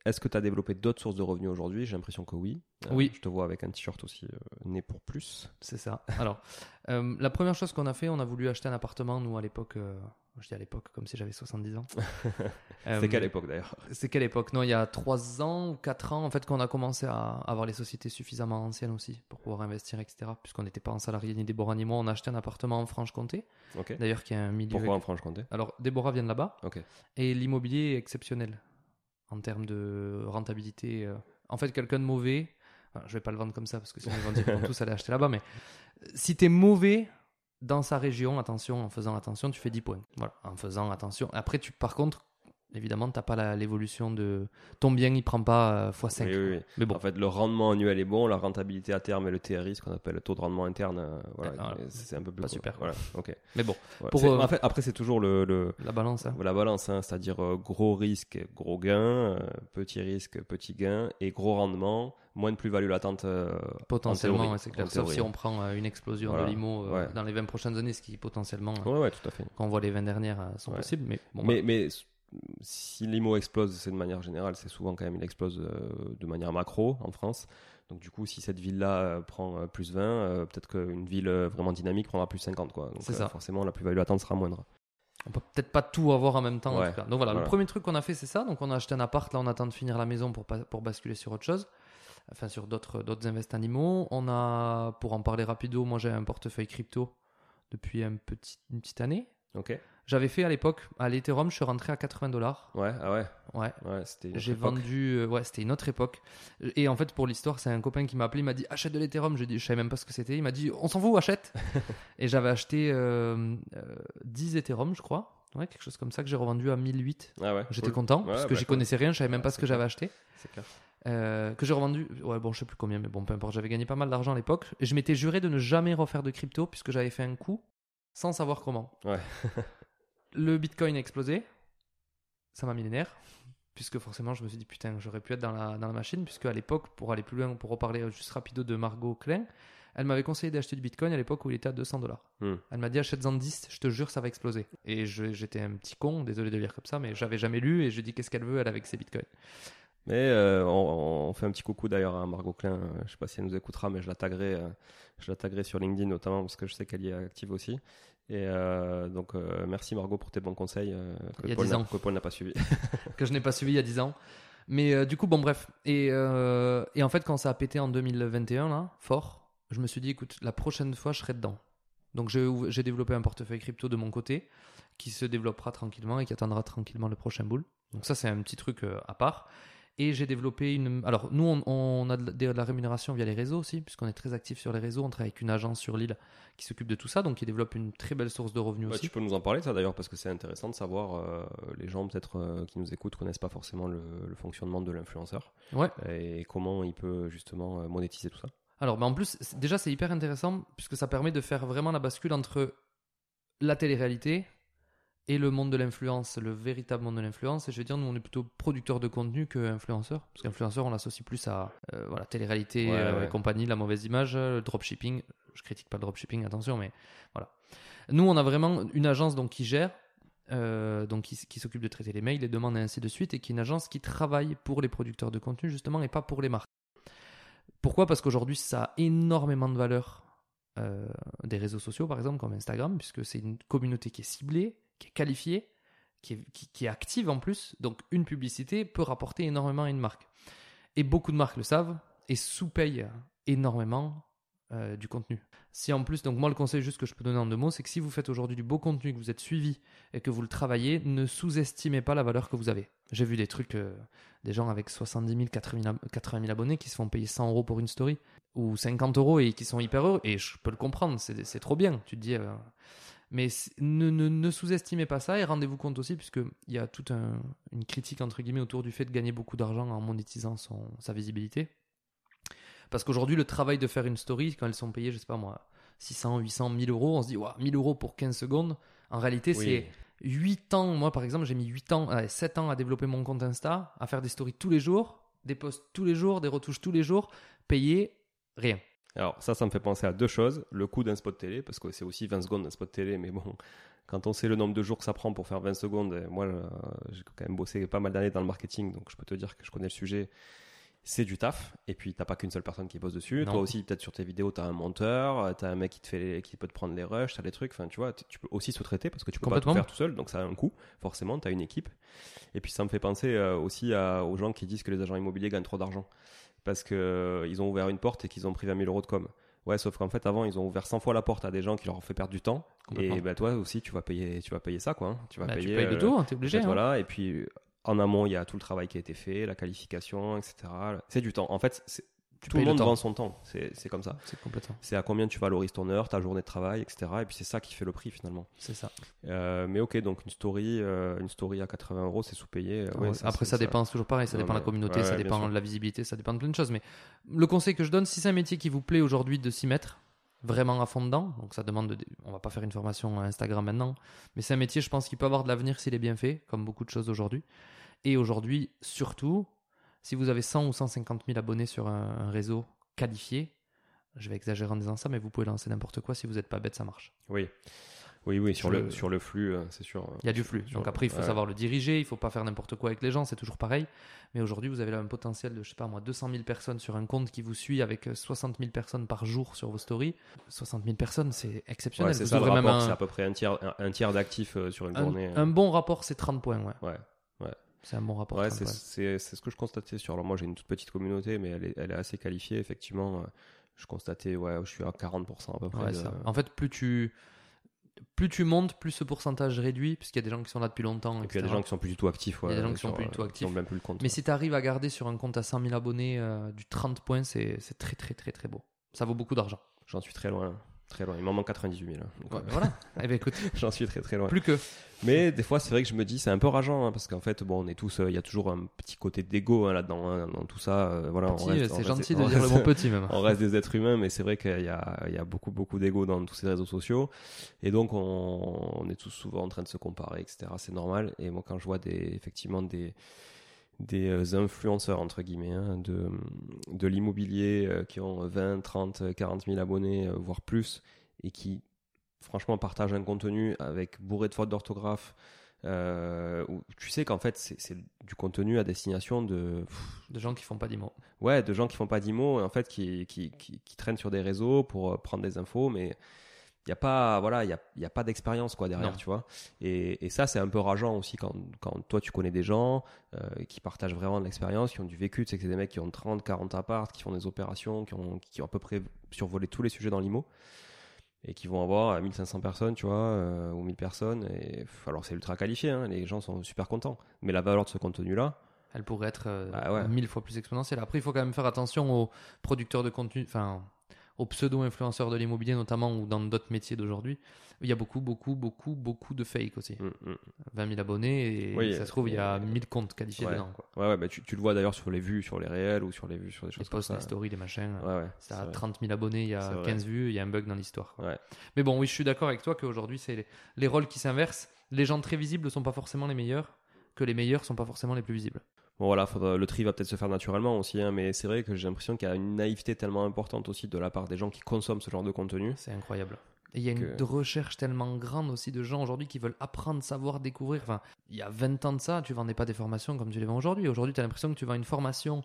Est-ce que tu as développé d'autres sources de revenus aujourd'hui? J'ai l'impression que oui. Euh, Oui. Je te vois avec un t-shirt aussi euh, né pour plus. C'est ça. [laughs] Alors, euh, la première chose qu'on a fait, on a voulu acheter un appartement, nous, à l'époque. je dis à l'époque comme si j'avais 70 ans. [laughs] C'est quelle époque d'ailleurs? C'est quelle époque? Non, il y a 3 ans ou 4 ans, en fait, qu'on a commencé à avoir les sociétés suffisamment anciennes aussi pour pouvoir investir, etc. Puisqu'on n'était pas en salarié ni Déborah ni moi, on a acheté un appartement en Franche-Comté, Ok. d'ailleurs, qui est un milieu. Pourquoi en Franche-Comté? Alors, Déborah vient de là-bas. Et l'immobilier est exceptionnel en termes de rentabilité. euh. En fait, quelqu'un de mauvais, enfin, je vais pas le vendre comme ça parce que sinon ils vont dire qu'ils [laughs] vont tous aller acheter là-bas, mais si tu es mauvais dans sa région, attention, en faisant attention, tu fais 10 points. Voilà, en faisant attention. Après, tu, par contre, évidemment, tu n'as pas l'évolution de. Ton bien, il prend pas euh, x5. Oui, oui, oui. Mais bon, En fait, le rendement annuel est bon, la rentabilité à terme et le TRI, ce qu'on appelle le taux de rendement interne, euh, voilà, Ah, c'est un peu plus Pas cool. super. Voilà, ok. mais bon, Ouais. Pour, C'est- euh, en fait, après, c'est toujours le, le- la balance. hein. la balance, hein, c'est-à-dire euh, gros risque, gros gain, euh, petit risque, petit gain, et gros rendement, moins de plus-value latente. euh, en Potentiellement, ouais, c'est clair. Sauf si on prend euh, une explosion Voilà. de l'IMO euh, Ouais. dans les 20 prochaines années, ce qui potentiellement, euh, tout à fait. quand on voit les 20 dernières, euh, sont possibles. Mais bon, mais, mais si l'IMO explose, c'est de manière générale, c'est souvent quand même, il explose euh, de manière macro en France. Donc du coup, si cette ville-là euh, prend euh, plus 20, euh, peut-être qu'une ville vraiment dynamique prendra plus 50. Quoi. Donc C'est ça. forcément, la plus-value latente sera moindre. on peut peut-être pas tout avoir en même temps. en Ouais. tout cas. Donc voilà, Voilà. le premier truc qu'on a fait, c'est ça. Donc on a acheté un appart. Là, on attend de finir la maison pour, pas- pour basculer sur autre chose. Enfin, sur d'autres d'autres invests animaux. On a, pour en parler rapido, moi j'ai un portefeuille crypto depuis un petit, une petite année. Ok J'avais fait à l'époque, à l'Ethereum, je suis rentré à 80 dollars. Ouais, ah ouais, Ouais. ouais c'était. une J'ai autre époque. vendu, euh, ouais, c'était une autre époque. Et en fait, pour l'histoire, c'est un copain qui m'a appelé, il m'a dit achète de l'Ethereum. Je, dis, je savais même pas ce que c'était. Il m'a dit on s'en fout, achète. [laughs] et j'avais acheté euh, euh, 10 Ethereum, je crois. Ouais, quelque chose comme ça que j'ai revendu à 1008. Ah ouais, J'étais cool. content Ouais, parce que bah, j'y connaissais rien, je savais même pas ce que j'avais acheté. C'est clair. Euh, que j'ai revendu, ouais, bon, je sais plus combien, mais bon, peu importe. J'avais gagné pas mal d'argent à l'époque. Et je m'étais juré de ne jamais refaire de crypto puisque j'avais fait un coup sans savoir comment. Ouais. [laughs] le bitcoin a explosé. Ça m'a mis les nerfs. Puisque forcément, je me suis dit, putain, j'aurais pu être dans la, dans la machine. Puisque à l'époque, pour aller plus loin, pour reparler juste rapido de Margot Klein, elle m'avait conseillé d'acheter du bitcoin à l'époque où il était à 200 dollars. Hmm. Elle m'a dit, achète-en 10, je te jure, ça va exploser. Et j'étais un petit con, désolé de lire comme ça, mais j'avais jamais lu. Et je dis, qu'est-ce qu'elle veut, elle, avec ses bitcoins? Mais euh, on, on fait un petit coucou d'ailleurs à Margot Klein. euh, Je sais pas si elle nous écoutera, mais je la taguerai, euh, je la taguerai sur LinkedIn notamment parce que je sais qu'elle y est active aussi. Et euh, donc euh, merci Margot pour tes bons conseils euh, que, Paul 10 n'a- ans. que Paul n'a pas suivi. [laughs] que je n'ai pas suivi il y a 10 ans. Mais du coup, bon, bref. Et, et en fait, quand ça a pété en 2021, là, fort, je me suis dit, écoute, la prochaine fois, je serai dedans. Donc, j'ai développé un portefeuille crypto de mon côté qui se développera tranquillement et qui attendra tranquillement le prochain bull. Donc, ça, c'est un petit truc à part. Et j'ai développé une. Alors, nous, on, on a de la, de la rémunération via les réseaux aussi, puisqu'on est très actif sur les réseaux. On travaille avec une agence sur l'île qui s'occupe de tout ça, donc qui développe une très belle source de revenus Ouais, aussi. tu peux nous en parler ça d'ailleurs parce que c'est intéressant de savoir euh, les gens peut-être euh, qui nous écoutent connaissent pas forcément le, le fonctionnement de l'influenceur Ouais. et comment il peut justement euh, monétiser tout ça. Alors, bah en plus, déjà, c'est hyper intéressant puisque ça permet de faire vraiment la bascule entre la télé-réalité et le monde de l'influence, le véritable monde de l'influence. Et je vais dire, nous, on est plutôt producteur de contenu que influenceur. Parce qu'influenceur, on l'associe plus à euh, voilà, télé-réalité Ouais, euh, ouais. compagnie, la mauvaise image, euh, le dropshipping. Je critique pas le dropshipping, attention, mais voilà. Nous, on a vraiment une agence donc, qui gère, euh, donc qui, qui s'occupe de traiter les mails, les demandes et ainsi de suite, et qui est une agence qui travaille pour les producteurs de contenu, justement, et pas pour les marques. Pourquoi? Parce qu'aujourd'hui, ça a énormément de valeur des réseaux sociaux, par exemple, comme Instagram, puisque c'est une communauté qui est ciblée, qui est qualifiée, qui est, qui- est active en plus. Donc, une publicité peut rapporter énormément à une marque. Et beaucoup de marques le savent et sous-payent énormément euh, du contenu. Si en plus, donc moi, le conseil juste que je peux donner en deux mots, c'est que si vous faites aujourd'hui du beau contenu, que vous êtes suivi et que vous le travaillez, ne sous-estimez pas la valeur que vous avez. J'ai vu des trucs, euh, des gens avec 70 000, 80 000, ab- 80 000 abonnés qui se font payer 100 euros pour une story ou 50 euros et qui sont hyper heureux. Et je peux le comprendre, c'est c'est trop bien. Tu te dis, euh, mais ne, ne, ne sous-estimez pas ça et rendez-vous compte aussi, puisqu'il y a toute un- une critique entre guillemets autour du fait de gagner beaucoup d'argent en monétisant son, sa visibilité. Parce qu'aujourd'hui, le travail de faire une story, quand elles sont payées, je sais pas moi, 600, 800, 1000 euros, on se dit, waouh, 1000 euros pour 15 secondes. En réalité, Oui. c'est 8 ans. Moi, par exemple, j'ai mis 8 ans, allez, 7 ans à développer mon compte Insta, à faire des stories tous les jours, des posts tous les jours, des retouches tous les jours, payé rien. Alors ça, ça me fait penser à deux choses. Le coût d'un spot télé, parce que c'est aussi 20 secondes d'un spot télé, mais bon, [laughs] quand on sait le nombre de jours que ça prend pour faire 20 secondes, moi euh, j'ai quand même bossé pas mal d'années dans le marketing, donc je peux te dire que je connais le sujet. C'est du taf, et puis t'as pas qu'une seule personne qui bosse dessus. Non. Toi aussi, peut-être sur tes vidéos, t'as un monteur, t'as un mec qui te fait, les- qui peut te prendre les rushs, t'as des trucs. Enfin, tu vois, tu peux aussi sous-traiter parce que tu peux pas tout faire tout seul, donc ça a un coût. Forcément, t'as une équipe. Et puis ça me fait penser euh, aussi à- aux gens qui disent que les agents immobiliers gagnent trop d'argent parce que euh, ont ouvert une porte et qu'ils ont pris 20 000 euros de com. Ouais, sauf qu'en fait avant ils ont ouvert 100 fois la porte à des gens qui leur ont fait perdre du temps. Et bah toi aussi tu vas payer, tu vas payer ça quoi. hein. Tu vas Bah, payer. tu payes de euh, tout, hein, t'es obligé. peut-être, hein. Voilà. Et puis en amont il y a tout le travail qui a été fait, la qualification, etc. C'est du temps. En fait, Tu tout le le monde temps. vend son temps. C'est comme ça. C'est complètement. C'est à combien tu valorises ton heure, ta journée de travail, etc. Et puis c'est ça qui fait le prix finalement. C'est ça. Euh, mais ok, donc une story, euh, une story à 80 euros, c'est sous-payé. Euh, ouais, Ouais, ça, Après, c'est- ça dépend, c'est toujours pareil, ça Non, dépend de la communauté, ouais, ça dépend de la visibilité, ça dépend de plein de choses. Mais le conseil que je donne, si c'est un métier qui vous plaît aujourd'hui de s'y mettre vraiment à fond dedans, donc ça demande, de, on va pas faire une formation Instagram maintenant, mais c'est un métier, je pense, qui peut avoir de l'avenir s'il est bien fait, comme beaucoup de choses aujourd'hui. Et aujourd'hui, surtout, si vous avez 100 ou 150 000 abonnés sur un, un réseau qualifié, je vais exagérer en disant ça, mais vous pouvez lancer n'importe quoi si vous n'êtes pas bête, ça marche. Oui, oui, oui, sur, le, sur le flux, euh, c'est sûr. Il y a du flux. Sur- Donc après, il faut ouais. savoir le diriger, il faut pas faire n'importe quoi avec les gens, c'est toujours pareil. Mais aujourd'hui, vous avez là un potentiel de, je sais pas moi, 200 000 personnes sur un compte qui vous suit avec euh, 60 000 personnes par jour sur vos stories. 60 000 personnes, c'est exceptionnel. Ouais, c'est ça le rapport, un- c'est à peu près un tiers, un, un tiers d'actifs euh, sur une un, journée. un bon rapport, c'est 30 points, ouais. Ouais, C'est un bon rapport. ouais 30 c'est, points. c'est, c'est ce que je constatais sur. Alors moi j'ai une toute petite communauté, mais elle est, elle est assez qualifiée, effectivement. euh, Je constatais, ouais, je suis à 40% à peu près. Ouais, de- ça. En fait, plus tu, plus tu montes, plus ce pourcentage réduit, puisqu'il y a des gens qui sont là depuis longtemps. Et puis il y a des gens qui sont plus du tout actifs. Il y a ouais, des gens qui sont plus du tout euh, actifs. Qui même plus le compte. Mais si tu arrives à garder sur un compte à 100 000 abonnés euh, du 30 points, c'est c'est très très très très beau. Ça vaut beaucoup d'argent. J'en suis très loin. Très loin. Il m'en manque 98 000. hein. Donc, Ouais, euh, voilà. Eh ben écoute, [laughs] J'en suis très très loin. plus que. Mais des fois, c'est vrai que je me dis, c'est un peu rageant, hein, parce qu'en fait, bon, on est tous, euh, il y a toujours un petit côté d'ego hein, là-dedans, dans tout ça. euh, voilà, on Petit, reste- c'est gentil de dire le mot petit même. [laughs] on reste des êtres humains, mais c'est vrai qu'il y a, il y a beaucoup, beaucoup d'ego dans tous ces réseaux sociaux. Et donc, on, on est tous souvent en train de se comparer, etc. C'est normal. Et moi, quand je vois des, effectivement des, des euh, influenceurs, entre guillemets, hein, de, de l'immobilier euh, qui ont 20, 30, 40 000 abonnés, euh, voire plus, et qui, franchement, partagent un contenu avec bourré de fautes d'orthographe, euh, où tu sais qu'en fait, c'est du contenu à destination de, De gens qui font pas d'IMO. Ouais, de gens qui font pas d'IMO, en fait, qui, qui, qui, qui traînent sur des réseaux pour prendre des infos, mais il n'y a pas, voilà, il y a, y a pas d'expérience quoi derrière, Non. tu vois. Et, et ça, c'est un peu rageant aussi quand, quand toi tu connais des gens euh, qui partagent vraiment de l'expérience, qui ont du vécu, tu sais que c'est des mecs qui ont 30, 40 apparts, qui font des opérations, qui ont, qui ont à peu près survolé tous les sujets dans l'IMO et qui vont avoir euh, 1500 personnes, tu vois, euh, ou 1000 personnes. Et, alors c'est ultra qualifié, hein, les gens sont super contents. Mais la valeur de ce contenu-là, Elle pourrait être euh, Bah ouais. mille fois plus exponentielle. Après, il faut quand même faire attention aux producteurs de contenu, enfin, aux pseudo-influenceurs de l'immobilier notamment ou dans d'autres métiers d'aujourd'hui. Il y a beaucoup, beaucoup, beaucoup, beaucoup de fake aussi. hum, hum. 20 000 abonnés et Oui, ça se trouve, il y a euh, 1000 comptes qualifiés ouais. dedans. Quoi. Ouais, ouais, bah tu, tu le vois d'ailleurs sur les vues, sur les réels ou sur les vues, sur des Les choses comme posts, ça. les stories, les machins. Ouais, ouais. Ça c'est a vrai. 30 000 abonnés, il y a vrai. 15 vues, il y a un bug dans l'histoire. Ouais. Mais bon, oui, je suis d'accord avec toi qu'aujourd'hui, c'est les, les rôles qui s'inversent. les gens très visibles sont pas forcément les meilleurs, que les meilleurs sont pas forcément les plus visibles. Bon voilà, faudra- le tri va peut-être se faire naturellement aussi, hein, mais c'est vrai que j'ai l'impression qu'il y a une naïveté tellement importante aussi de la part des gens qui consomment ce genre de contenu. C'est incroyable. Et il y a une Que- recherche tellement grande aussi de gens aujourd'hui qui veulent apprendre, savoir, découvrir. Enfin, il y a 20 ans de ça, tu vendais pas des formations comme tu les vends aujourd'hui. Aujourd'hui, tu as l'impression que tu vends une formation,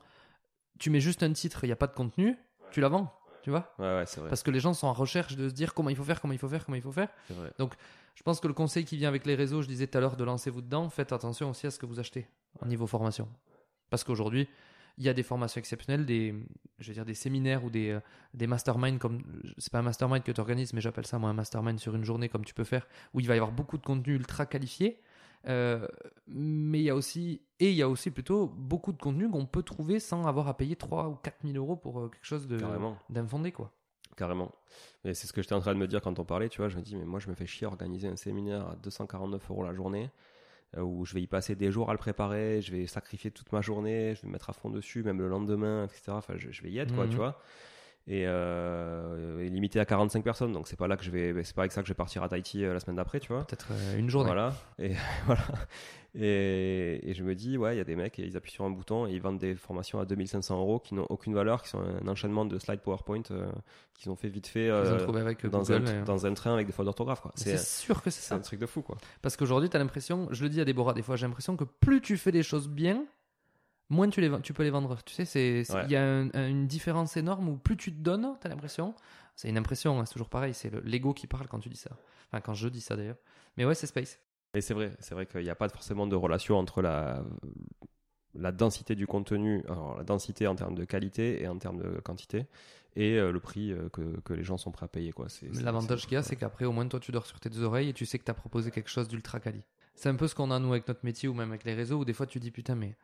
tu mets juste un titre, il n'y a pas de contenu, tu la vends, tu vois? Ouais, ouais, c'est vrai. Parce que les gens sont en recherche de se dire comment il faut faire, comment il faut faire, comment il faut faire. c'est vrai. Je pense que le conseil qui vient avec les réseaux, je disais tout à l'heure de lancer-vous dedans, faites attention aussi à ce que vous achetez au niveau formation. Parce qu'aujourd'hui, il y a des formations exceptionnelles, des, je veux dire, des séminaires ou des, euh, des masterminds comme, c'est pas un mastermind que tu organises, mais j'appelle ça moi un mastermind sur une journée comme tu peux faire, où il va y avoir beaucoup de contenu ultra qualifié. Euh, mais il y a aussi, et il y a aussi plutôt beaucoup de contenu qu'on peut trouver sans avoir à payer 3 ou 4 000 euros pour euh, quelque chose de, d'infondé, quoi. Carrément. Et c'est ce que j'étais en train de me dire quand on parlait, tu vois, je me dis, mais moi je me fais chier à organiser un séminaire à 249 euros la journée, euh, où je vais y passer des jours à le préparer, je vais sacrifier toute ma journée, je vais me mettre à fond dessus, même le lendemain, etc. Enfin, je, je vais y être, quoi, Mhm. tu vois. Et, euh, et limité à 45 personnes, donc c'est pas là que je vais, c'est pas avec ça que je vais partir à Tahiti euh, la semaine d'après, tu vois. Peut-être euh, une journée. Voilà. Et [laughs] voilà. Et, et je me dis, ouais, il y a des mecs, ils appuient sur un bouton et ils vendent des formations à 2500 euros qui n'ont aucune valeur, qui sont un enchaînement de slides PowerPoint qu'ils ont fait vite fait avec dans, Google. un, et- dans un train avec des fautes d'orthographe. quoi. C'est C'est sûr que c'est c'est ça. un truc de fou, quoi. Parce qu'aujourd'hui, tu as l'impression, je le dis à Déborah des fois, j'ai l'impression que plus tu fais des choses bien, moins tu, les, tu peux les vendre. Tu sais, c'est- il Ouais. y a un- un- une différence énorme où plus tu te donnes, tu as l'impression. C'est une impression, hein, c'est toujours pareil, c'est le- l'ego qui parle quand tu dis ça. Enfin, quand je dis ça d'ailleurs. Mais ouais, c'est Space. Et c'est vrai, c'est vrai qu'il n'y a pas forcément de relation entre la, la densité du contenu, alors la densité en termes de qualité et en termes de quantité, et euh, le prix euh, que, que les gens sont prêts à payer. quoi. C'est- L'avantage c'est- qu'il y a, c'est qu'après, au moins, toi, tu dors sur tes deux oreilles et tu sais que tu as proposé quelque chose d'ultra quali. C'est un peu ce qu'on a, nous, avec notre métier ou même avec les réseaux, où des fois, tu dis, putain, mais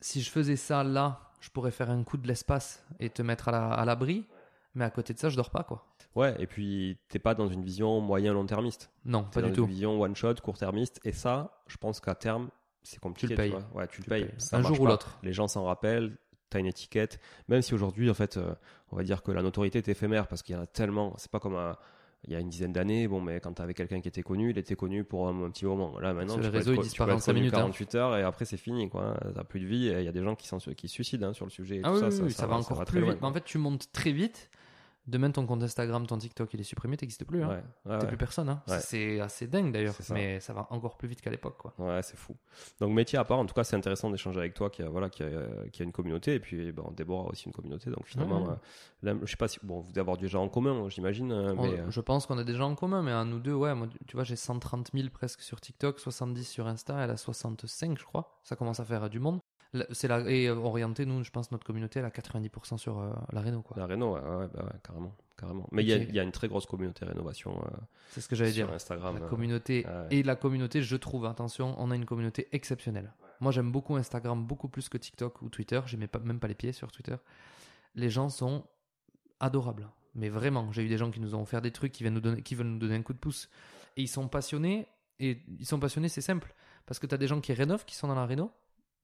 si je faisais ça là, je pourrais faire un coup de l'espace et te mettre à la- à l'abri. mais à côté de ça, je dors pas, quoi. Ouais, et puis t'es pas dans une vision moyen-long-termiste. Non, pas dans du tout. une vision one-shot, court-termiste, et ça, je pense qu'à terme, c'est compliqué. Tu le payes. vois. Ouais, tu le Tu le payes. payes. Ça un jour ou l'autre. Les gens s'en rappellent, t'as une étiquette. Même si aujourd'hui, en fait, euh, on va dire que la notoriété est éphémère parce qu'il y en a tellement. C'est pas comme un- il y a une dizaine d'années. Bon, mais quand t'avais quelqu'un qui était connu, il était connu pour un, un petit moment. Là, maintenant, tu réseaux, être il tu disparaît en être cinq connu minutes, hein. 48 heures et après, c'est fini, quoi. T'as plus de vie et il y a des gens qui, sont, qui se suicident hein, sur le sujet. Et Ah tout oui, ça, oui, ça, oui, ça, va encore très plus loin, vite. quoi. En fait, tu montes très vite. Demain, ton compte Instagram, ton TikTok, il est supprimé, t'existes plus. Hein. Ouais, ouais, T'es ouais. plus personne. Hein. C'est assez dingue d'ailleurs, mais ça va encore plus vite qu'à l'époque. quoi. Ouais, c'est fou. Donc métier à part, en tout cas, c'est intéressant d'échanger avec toi qui a voilà qui a, qui a une communauté et puis bon, Déborah a aussi une communauté. Donc finalement, Ouais. euh, là, je sais pas si bon, vous devez avoir déjà en commun, j'imagine, euh, On- mais euh, Je pense qu'on a des gens en commun, mais à nous deux, ouais, moi, tu vois, j'ai 130 000 presque sur TikTok, 70 sur Insta, elle a 65, je crois. Ça commence à faire du monde. C'est la, et euh, orienté, nous, je pense, notre communauté, elle a 90% sur euh, la réno, quoi. la réno, ouais, ouais, bah ouais, carrément, carrément. Mais il y, y a une très grosse communauté rénovation euh, C'est ce que j'allais dire. Instagram. La euh, communauté et la communauté, je trouve, attention, on a une communauté exceptionnelle. Moi, j'aime beaucoup Instagram, beaucoup plus que TikTok ou Twitter. Je mets pas, même pas les pieds sur Twitter. Les gens sont adorables, mais vraiment. J'ai eu des gens qui nous ont offert des trucs, qui, viennent nous donner, qui veulent nous donner un coup de pouce, et ils sont passionnés. Et ils sont passionnés, c'est simple, parce que tu as des gens qui rénovent, qui sont dans la réno.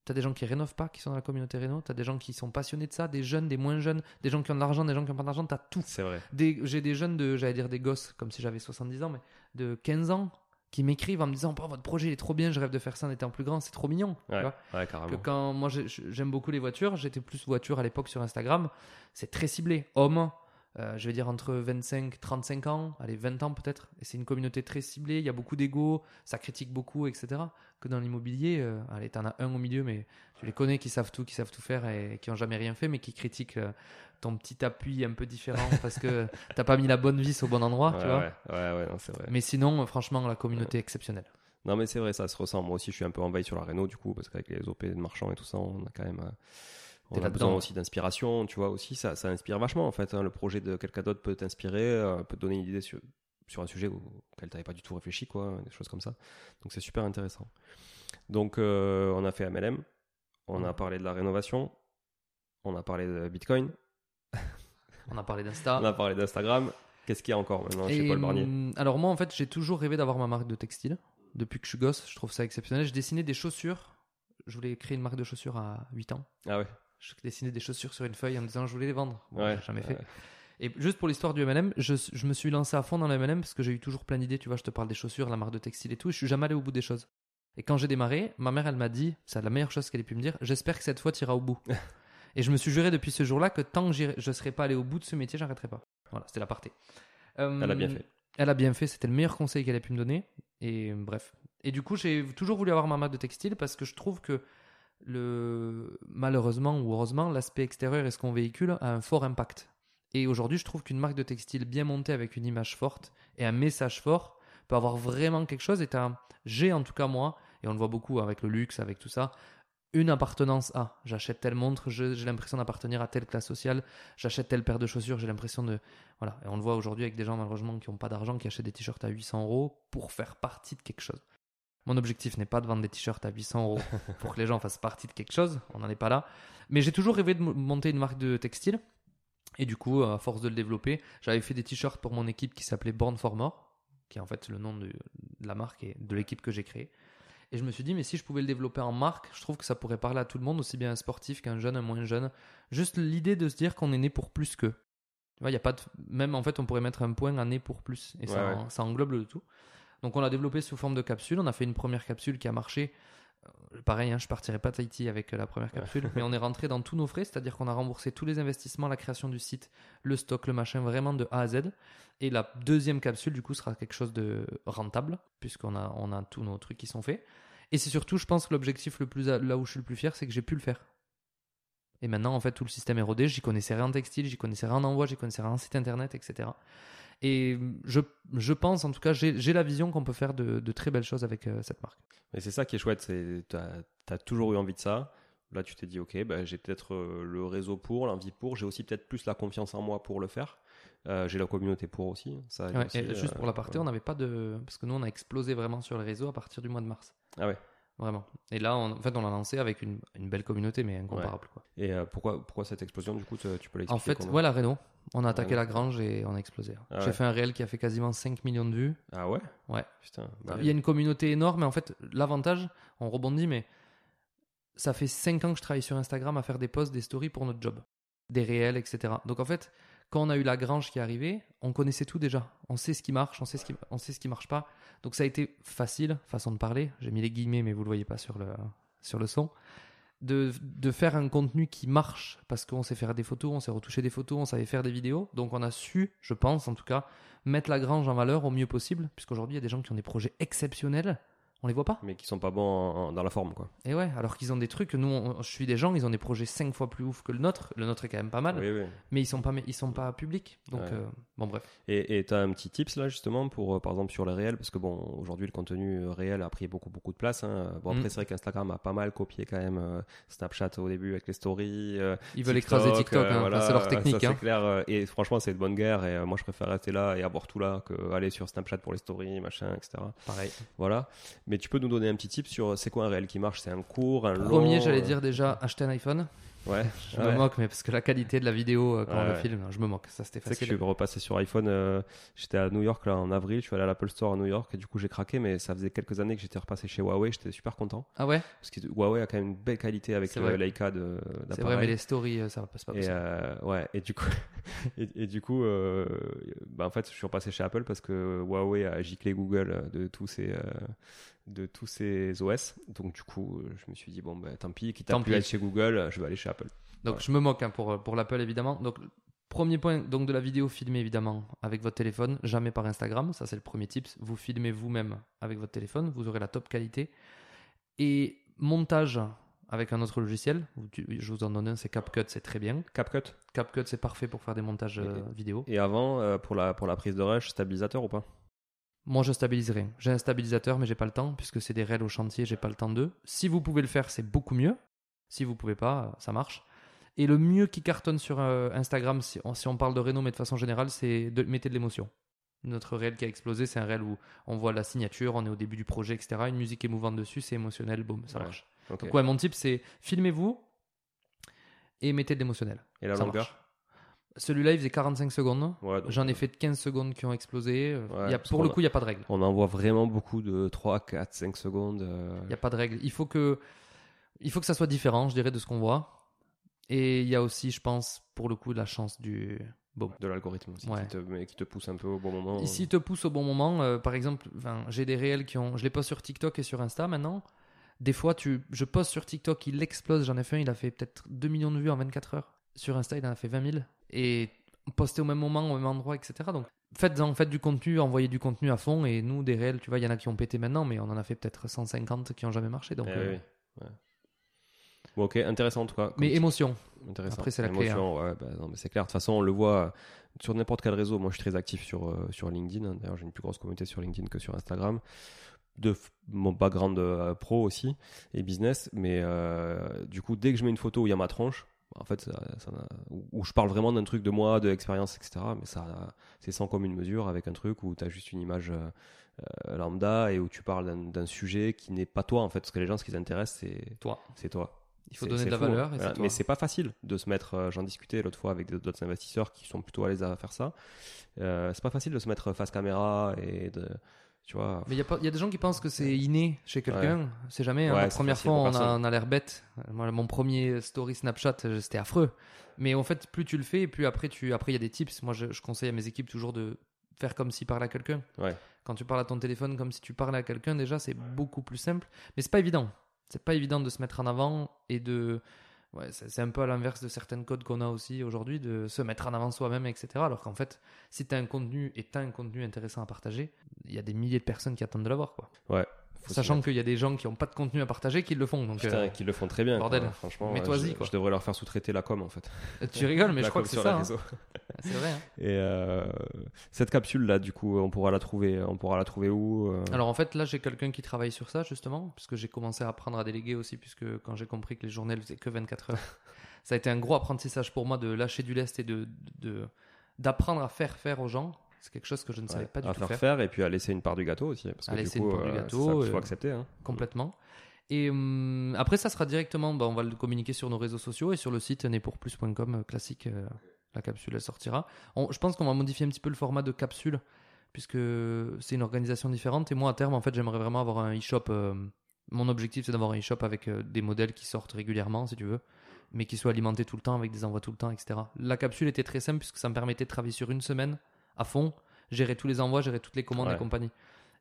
Tu as des gens qui rénovent pas, qui sont dans la communauté réno. Tu as des gens qui sont passionnés de ça, des jeunes, des moins jeunes, des gens qui ont de l'argent, des gens qui n'ont pas d'argent. Tu as tout C'est vrai. j'ai des jeunes de, j'allais dire des gosses, comme si j'avais 70 ans, mais de 15 ans, qui m'écrivent en me disant, oh, votre projet il est trop bien, je rêve de faire ça en étant plus grand, c'est trop mignon. tu Ouais, vois. ouais, Que carrément. quand moi j'ai- j'aime beaucoup les voitures, j'étais plus voiture à l'époque sur Instagram, c'est très ciblé. Hommes, euh, je vais dire entre 25, 35 ans, allez 20 ans peut-être, et c'est une communauté très ciblée, il y a beaucoup d'ego, ça critique beaucoup, etc. Que dans l'immobilier, euh, allez t'en as un au milieu, mais tu les connais qui savent tout, qui savent tout faire et qui ont jamais rien fait, mais qui critiquent euh, ton petit appui un peu différent [laughs] parce que t'as pas mis la bonne vis au bon endroit, Ouais, tu vois. ouais, ouais, ouais, non, c'est vrai. Mais sinon, franchement, la communauté exceptionnelle. Non, mais c'est vrai, ça se ressent. Moi aussi, je suis un peu en veille sur la réno, du coup, parce qu'avec les OP de marchands et tout ça, on a quand même. On a besoin aussi d'inspiration, tu vois, aussi, ça, ça inspire vachement, en fait. hein. Le projet de quelqu'un d'autre peut t'inspirer, euh, peut te donner une idée sur, sur un sujet auquel tu n'avais pas du tout réfléchi, quoi, des choses comme ça. Donc, c'est super intéressant. Donc, euh, on a fait MLM, on a parlé de la rénovation, on a parlé de Bitcoin, On a parlé d'Insta. [laughs] on a parlé d'Instagram. Qu'est-ce qu'il y a encore maintenant chez Et, Paul Barnier? hum, Alors moi, en fait, j'ai toujours rêvé d'avoir ma marque de textile. Depuis que je suis gosse, je trouve ça exceptionnel. Je dessinais des chaussures. Je voulais créer une marque de chaussures à 8 ans. Ah ouais, Je dessinais des chaussures sur une feuille en me disant je voulais les vendre. Bon, Ouais, jamais fait. Et juste pour l'histoire du M&M, je, je me suis lancé à fond dans le M&M parce que j'ai eu toujours plein d'idées. Tu vois, je te parle des chaussures, la marque de textile et tout. Et je suis jamais allé au bout des choses. Et quand j'ai démarré, ma mère, elle m'a dit, c'est la meilleure chose qu'elle ait pu me dire. J'espère que cette fois, tu iras au bout. [laughs] et je me suis juré depuis ce jour-là que tant que je ne serais pas allé au bout de ce métier, j'arrêterai pas. Voilà, c'était l'aparté. Euh, Elle a bien fait. Elle a bien fait. C'était le meilleur conseil qu'elle ait pu me donner. Et bref. Et du coup, j'ai toujours voulu avoir ma marque de textile parce que je trouve que le malheureusement ou heureusement, l'aspect extérieur et ce qu'on véhicule a un fort impact. Et aujourd'hui, je trouve qu'une marque de textile bien montée avec une image forte et un message fort peut avoir vraiment quelque chose. Et j'ai en tout cas moi, et on le voit beaucoup avec le luxe, avec tout ça, une appartenance à. J'achète telle montre, j'ai l'impression d'appartenir à telle classe sociale. J'achète telle paire de chaussures, j'ai l'impression de voilà. Et on le voit aujourd'hui avec des gens malheureusement qui n'ont pas d'argent, qui achètent des t-shirts à 800 euros pour faire partie de quelque chose. Mon objectif n'est pas de vendre des t-shirts à 800 euros [laughs] pour que les gens fassent partie de quelque chose. On n'en est pas là. Mais j'ai toujours rêvé de monter une marque de textile. Et du coup, à force de le développer, j'avais fait des t-shirts pour mon équipe qui s'appelait Born for More, qui est en fait le nom de, la marque et de l'équipe que j'ai créée. Et je me suis dit, mais si je pouvais le développer en marque, je trouve que ça pourrait parler à tout le monde, aussi bien un sportif qu'un jeune, un moins jeune. Juste l'idée de se dire qu'on est né pour plus que. Tu vois, il y a pas de... Même en fait, on pourrait mettre un point à né pour plus. Et ça, ouais. ça englobe le tout. Donc on l'a développé sous forme de capsule. On a fait une première capsule qui a marché. Euh, Pareil, hein, je partirai pas Tahiti avec euh, la première capsule, mais on est rentré dans tous nos frais, c'est-à-dire qu'on a remboursé tous les investissements, la création du site, le stock, le machin, vraiment de A à Z. Et la deuxième capsule, du coup, sera quelque chose de rentable, puisqu'on a, on a tous nos trucs qui sont faits. Et c'est surtout, je pense que l'objectif le plus, à- là où je suis le plus fier, c'est que j'ai pu le faire. Et maintenant, en fait, tout le système est rodé. J'y connaissais rien en textile, j'y connaissais rien en envoi, j'y connaissais rien en site internet, etc. Et je, je pense, en tout cas, j'ai la vision qu'on peut faire de, de très belles choses avec euh, cette marque. Et c'est ça qui est chouette, c'est tu as, toujours eu envie de ça. Là, tu t'es dit, ok, bah, j'ai peut-être euh, le réseau pour, l'envie pour, j'ai aussi peut-être plus la confiance en moi pour le faire. Euh, j'ai la communauté pour aussi. Ça aide Ouais, aussi, et juste pour l'aparté, ouais. on n'avait pas de. Parce que nous, on a explosé vraiment sur les réseaux à partir du mois de mars. Ah ouais. Vraiment. Et là, on- en fait, on l'a lancé avec une, une belle communauté, mais incomparable. Quoi. Et euh, pourquoi, pourquoi cette explosion, du coup, tu tu peux l'expliquer En fait, ouais, la Renault. On a attaqué Renault. la grange et on a explosé. Ah J'ai ouais. fait un réel qui a fait quasiment 5 millions de vues. Ah ouais? Ouais. Putain. bah Il y a une communauté énorme, mais en fait, l'avantage, on rebondit, mais ça fait 5 ans que je travaille sur Instagram à faire des posts, des stories pour notre job, des réels, etc. Donc en fait, quand on a eu la grange qui est arrivée, on connaissait tout déjà. On sait ce qui marche, on sait ce qui, on sait ce qui marche pas. Donc ça a été facile, façon de parler. J'ai mis les guillemets, mais vous le voyez pas sur le, sur le son. De, de faire un contenu qui marche parce qu'on sait faire des photos, on sait retoucher des photos, on savait faire des vidéos. Donc on a su, je pense en tout cas, mettre la grange en valeur au mieux possible. Puisqu'aujourd'hui, il y a des gens qui ont des projets exceptionnels. On les voit pas. Mais qui sont pas bons en- en- dans la forme, quoi. Et ouais, alors qu'ils ont des trucs, nous, on- je suis des gens, ils ont des projets 5 fois plus ouf que le nôtre. Le nôtre est quand même pas mal, Oui, oui. mais ils sont pas, ils sont pas publics. Donc, Ouais. euh, bon, bref. Et tu as un petit tips là justement pour euh, par exemple sur les réels parce que bon aujourd'hui le contenu euh, réel a pris beaucoup beaucoup de place. hein. Bon après Mm. c'est vrai qu'Instagram a pas mal copié quand même euh, Snapchat au début avec les stories. Ils veulent écraser TikTok, hein. Voilà, c'est leur technique. c'est hein. clair et franchement c'est de bonne guerre et moi je préfère rester là et avoir tout là que aller sur Snapchat pour les stories machin etc. Pareil. Voilà. Mais tu peux nous donner un petit tip sur euh, c'est quoi un réel qui marche? C'est un court, un long Premier, j'allais euh, dire déjà, acheter un iPhone. Ouais. [laughs] Je ouais. me moque, mais parce que la qualité de la vidéo euh, quand on le filme, je me moque. Ça, c'était Tu sais que je facile. suis repassé sur iPhone. euh, J'étais à New York là en avril. Je suis allé à l'Apple Store à New York et du coup j'ai craqué. Mais ça faisait quelques années que j'étais repassé chez Huawei. J'étais super content Ah ouais? Parce que Huawei a quand même une belle qualité avec le. Leica de C'est vrai, mais les stories, ça va pas Et euh, ouais. Et du coup, [laughs] et, et du coup, bah en fait, je suis repassé chez Apple parce que Huawei a giclé Google de tous euh, de tous ses OS. Donc du coup, je me suis dit bon bah tant pis, quitte à Tant plus être chez Google, je vais aller chez Apple. Donc je me moque hein, pour, pour l'Apple évidemment. Donc premier point donc de la vidéo filmée évidemment avec votre téléphone, jamais par Instagram, ça c'est le premier tips. Vous filmez vous-même avec votre téléphone, vous aurez la top qualité. Et montage avec un autre logiciel, je vous en donne un, c'est CapCut, c'est très bien. CapCut. CapCut c'est parfait pour faire des montages euh, vidéo. Et avant, euh, pour la pour la prise de rush, stabilisateur ou pas? Moi je stabiliserai. J'ai un stabilisateur mais j'ai pas le temps puisque c'est des rails au chantier, j'ai pas le temps d'eux. Si vous pouvez le faire, c'est beaucoup mieux. Si vous pouvez pas, ça marche. Et le mieux qui cartonne sur euh, Instagram, si on, si on parle de Renault, mais de façon générale, c'est de mettez de l'émotion. Notre réel qui a explosé, c'est un réel où on voit la signature, on est au début du projet, etc. Une musique émouvante dessus, c'est émotionnel, boum, ça Ouais. marche. Donc ouais, mon tip, c'est filmez-vous et mettez de l'émotionnel. Et la Ça longueur? marche. Celui-là, il faisait 45 secondes. Ouais, J'en ai fait de 15 secondes qui ont explosé. Euh, Ouais, il y a, parce pour le coup, il n'y a pas de règle. On en voit vraiment beaucoup de 3, 4, 5 secondes. euh, Il n'y a pas de règle. Il faut que, il faut que ça soit différent, je dirais, de ce qu'on voit. Et il y a aussi, je pense, pour le coup, la chance du, Bon. de l'algorithme, aussi, qui, te, mais qui te pousse un peu au bon moment. Ici, il te pousse au bon moment. euh, par exemple, j'ai des réels qui ont. Je les poste sur TikTok et sur Insta maintenant. Des fois, tu, je poste sur TikTok, il explose. J'en ai fait un, il a fait peut-être 2 millions de vues en 24 heures. Sur Insta, il en a fait 20 000. Et poster au même moment, au même endroit, etc. Donc, faites, en faites du contenu, envoyez du contenu à fond. Et nous, des réels, tu vois, il y en a qui ont pété maintenant, mais on en a fait peut-être 150 qui ont jamais marché. Donc, Eh euh, oui, ouais. Bon, ok, intéressant en tout cas. Mais émotion. Intéressant. Après, c'est la clé, hein. Émotion, ouais, bah, non, mais c'est clair. De toute façon, on le voit euh, sur n'importe quel réseau. Moi, je suis très actif sur, euh, sur LinkedIn. hein. D'ailleurs, j'ai une plus grosse communauté sur LinkedIn que sur Instagram. De mon background euh, pro aussi et business. Mais euh, du coup, dès que je mets une photo où il y a ma tronche, en fait, ça, ça n'a- où, je parle vraiment d'un truc de moi, de l'expérience, etc. Mais ça, c'est sans commune mesure avec un truc où tu as juste une image euh, lambda et où tu parles d'un- sujet qui n'est pas toi, en fait. Parce que les gens, ce qui les intéresse, c'est Toi. c'est toi. Il faut donner de la fou, hein. valeur. et Voilà. toi. Mais c'est pas facile de se mettre. euh, J'en discutais l'autre fois avec d'autres investisseurs qui sont plutôt à l'aise à faire ça. Euh, c'est pas facile de se mettre face caméra et de. Tu vois. Mais il y, a y des gens qui pensent que c'est inné chez quelqu'un. C'est jamais. hein. Ouais, la première fois, on a, personne. on a l'air bête. Moi, mon premier story Snapchat, c'était affreux. Mais en fait, plus tu le fais, plus après, tu... après il y a des tips. Moi, je, je conseille à mes équipes toujours de faire comme si parlait à quelqu'un. Ouais. Quand tu parles à ton téléphone comme si tu parlais à quelqu'un, déjà, c'est beaucoup plus simple. Mais c'est pas évident. C'est pas évident de se mettre en avant et de. Ouais, c'est un peu à l'inverse de certaines codes qu'on a aussi aujourd'hui, de se mettre en avant soi-même, etc. Alors qu'en fait, si tu un contenu et tu un contenu intéressant à partager, il y a des milliers de personnes qui attendent de l'avoir. Quoi. Ouais. Sachant qu'il y a des gens qui n'ont pas de contenu à partager qui le font. Donc, Putain, euh, qu'ils le font très bien. bordel. quoi. Franchement, je, quoi. je devrais leur faire sous-traiter la com en fait. tu rigoles, mais [laughs] je crois que c'est ça. hein. réseaux. C'est vrai. hein. [laughs] Et euh, cette capsule là, du coup, on pourra la trouver. On pourra la trouver où euh Alors en fait, là, j'ai quelqu'un qui travaille sur ça, justement, puisque j'ai commencé à apprendre à déléguer aussi, puisque quand j'ai compris que les journées, faisaient que 24 heures, [laughs] ça a été un gros apprentissage pour moi de lâcher du lest et de- d'apprendre à faire faire aux gens. C'est quelque chose que je ne savais Ouais, pas du à tout faire, faire, faire et puis à laisser une part du gâteau aussi. Parce À que laisser du une coup, part du euh, gâteau, ça qu'il faut euh, accepter. hein. complètement. Et hum, après, ça sera directement, bah, on va le communiquer sur nos réseaux sociaux et sur le site nepourplus.com euh, classique, euh, la capsule, elle sortira. On- je pense qu'on va modifier un petit peu le format de capsule, puisque c'est une organisation différente. Et moi, à terme, en fait, j'aimerais vraiment avoir un e-shop. euh, mon objectif, c'est d'avoir un e-shop avec des modèles qui sortent régulièrement, si tu veux, mais qui soient alimentés tout le temps, avec des envois tout le temps, etc. La capsule était très simple, puisque ça me permettait de travailler sur une semaine à fond, gérer tous les envois, gérer toutes les commandes Ouais. et compagnie.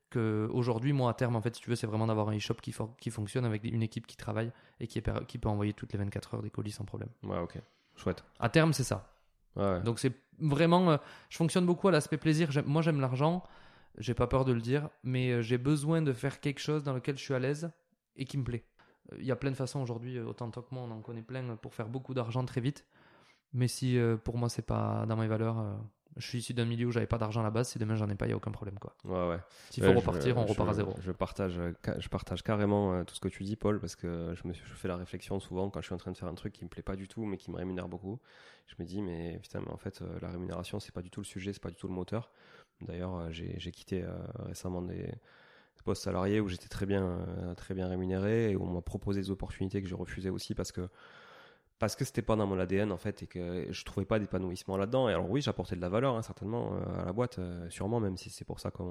Que aujourd'hui moi à terme en fait si tu veux c'est vraiment d'avoir un e-shop qui, for- qui fonctionne avec une équipe qui travaille et qui, est per- qui peut envoyer toutes les 24 heures des colis sans problème. Ouais, ok. Chouette. à terme c'est ça. Ouais, donc c'est vraiment euh, je fonctionne beaucoup à l'aspect plaisir. J'aime- moi j'aime l'argent. J'ai pas peur de le dire mais euh, j'ai besoin de faire quelque chose dans lequel je suis à l'aise et qui me plaît. Euh, il y a plein de façons aujourd'hui autant toi que moi on en connaît plein pour faire beaucoup d'argent très vite. Mais si euh, pour moi c'est pas dans mes valeurs euh, je suis issu d'un milieu où j'avais pas d'argent à la base si demain j'en ai pas il y a aucun problème quoi Ouais, ouais. s'il faut Ouais, je- repartir on je- repart à zéro Je partage, euh, je partage carrément euh, tout ce que tu dis, Paul, parce que je me suis- je fais la réflexion souvent quand je suis en train de faire un truc qui me plaît pas du tout, mais qui me rémunère beaucoup. Je me dis, mais putain, mais en fait, euh, la rémunération, c'est pas du tout le sujet, c'est pas du tout le moteur. D'ailleurs, j'ai quitté récemment des, postes salariés où j'étais très bien, très bien rémunéré et où on m'a proposé des opportunités que j'ai refusées aussi parce que parce que c'était pas dans mon ADN en fait et que je trouvais pas d'épanouissement là-dedans. Et alors oui, j'apportais de la valeur hein, certainement euh, à la boîte, euh, sûrement même si c'est pour ça que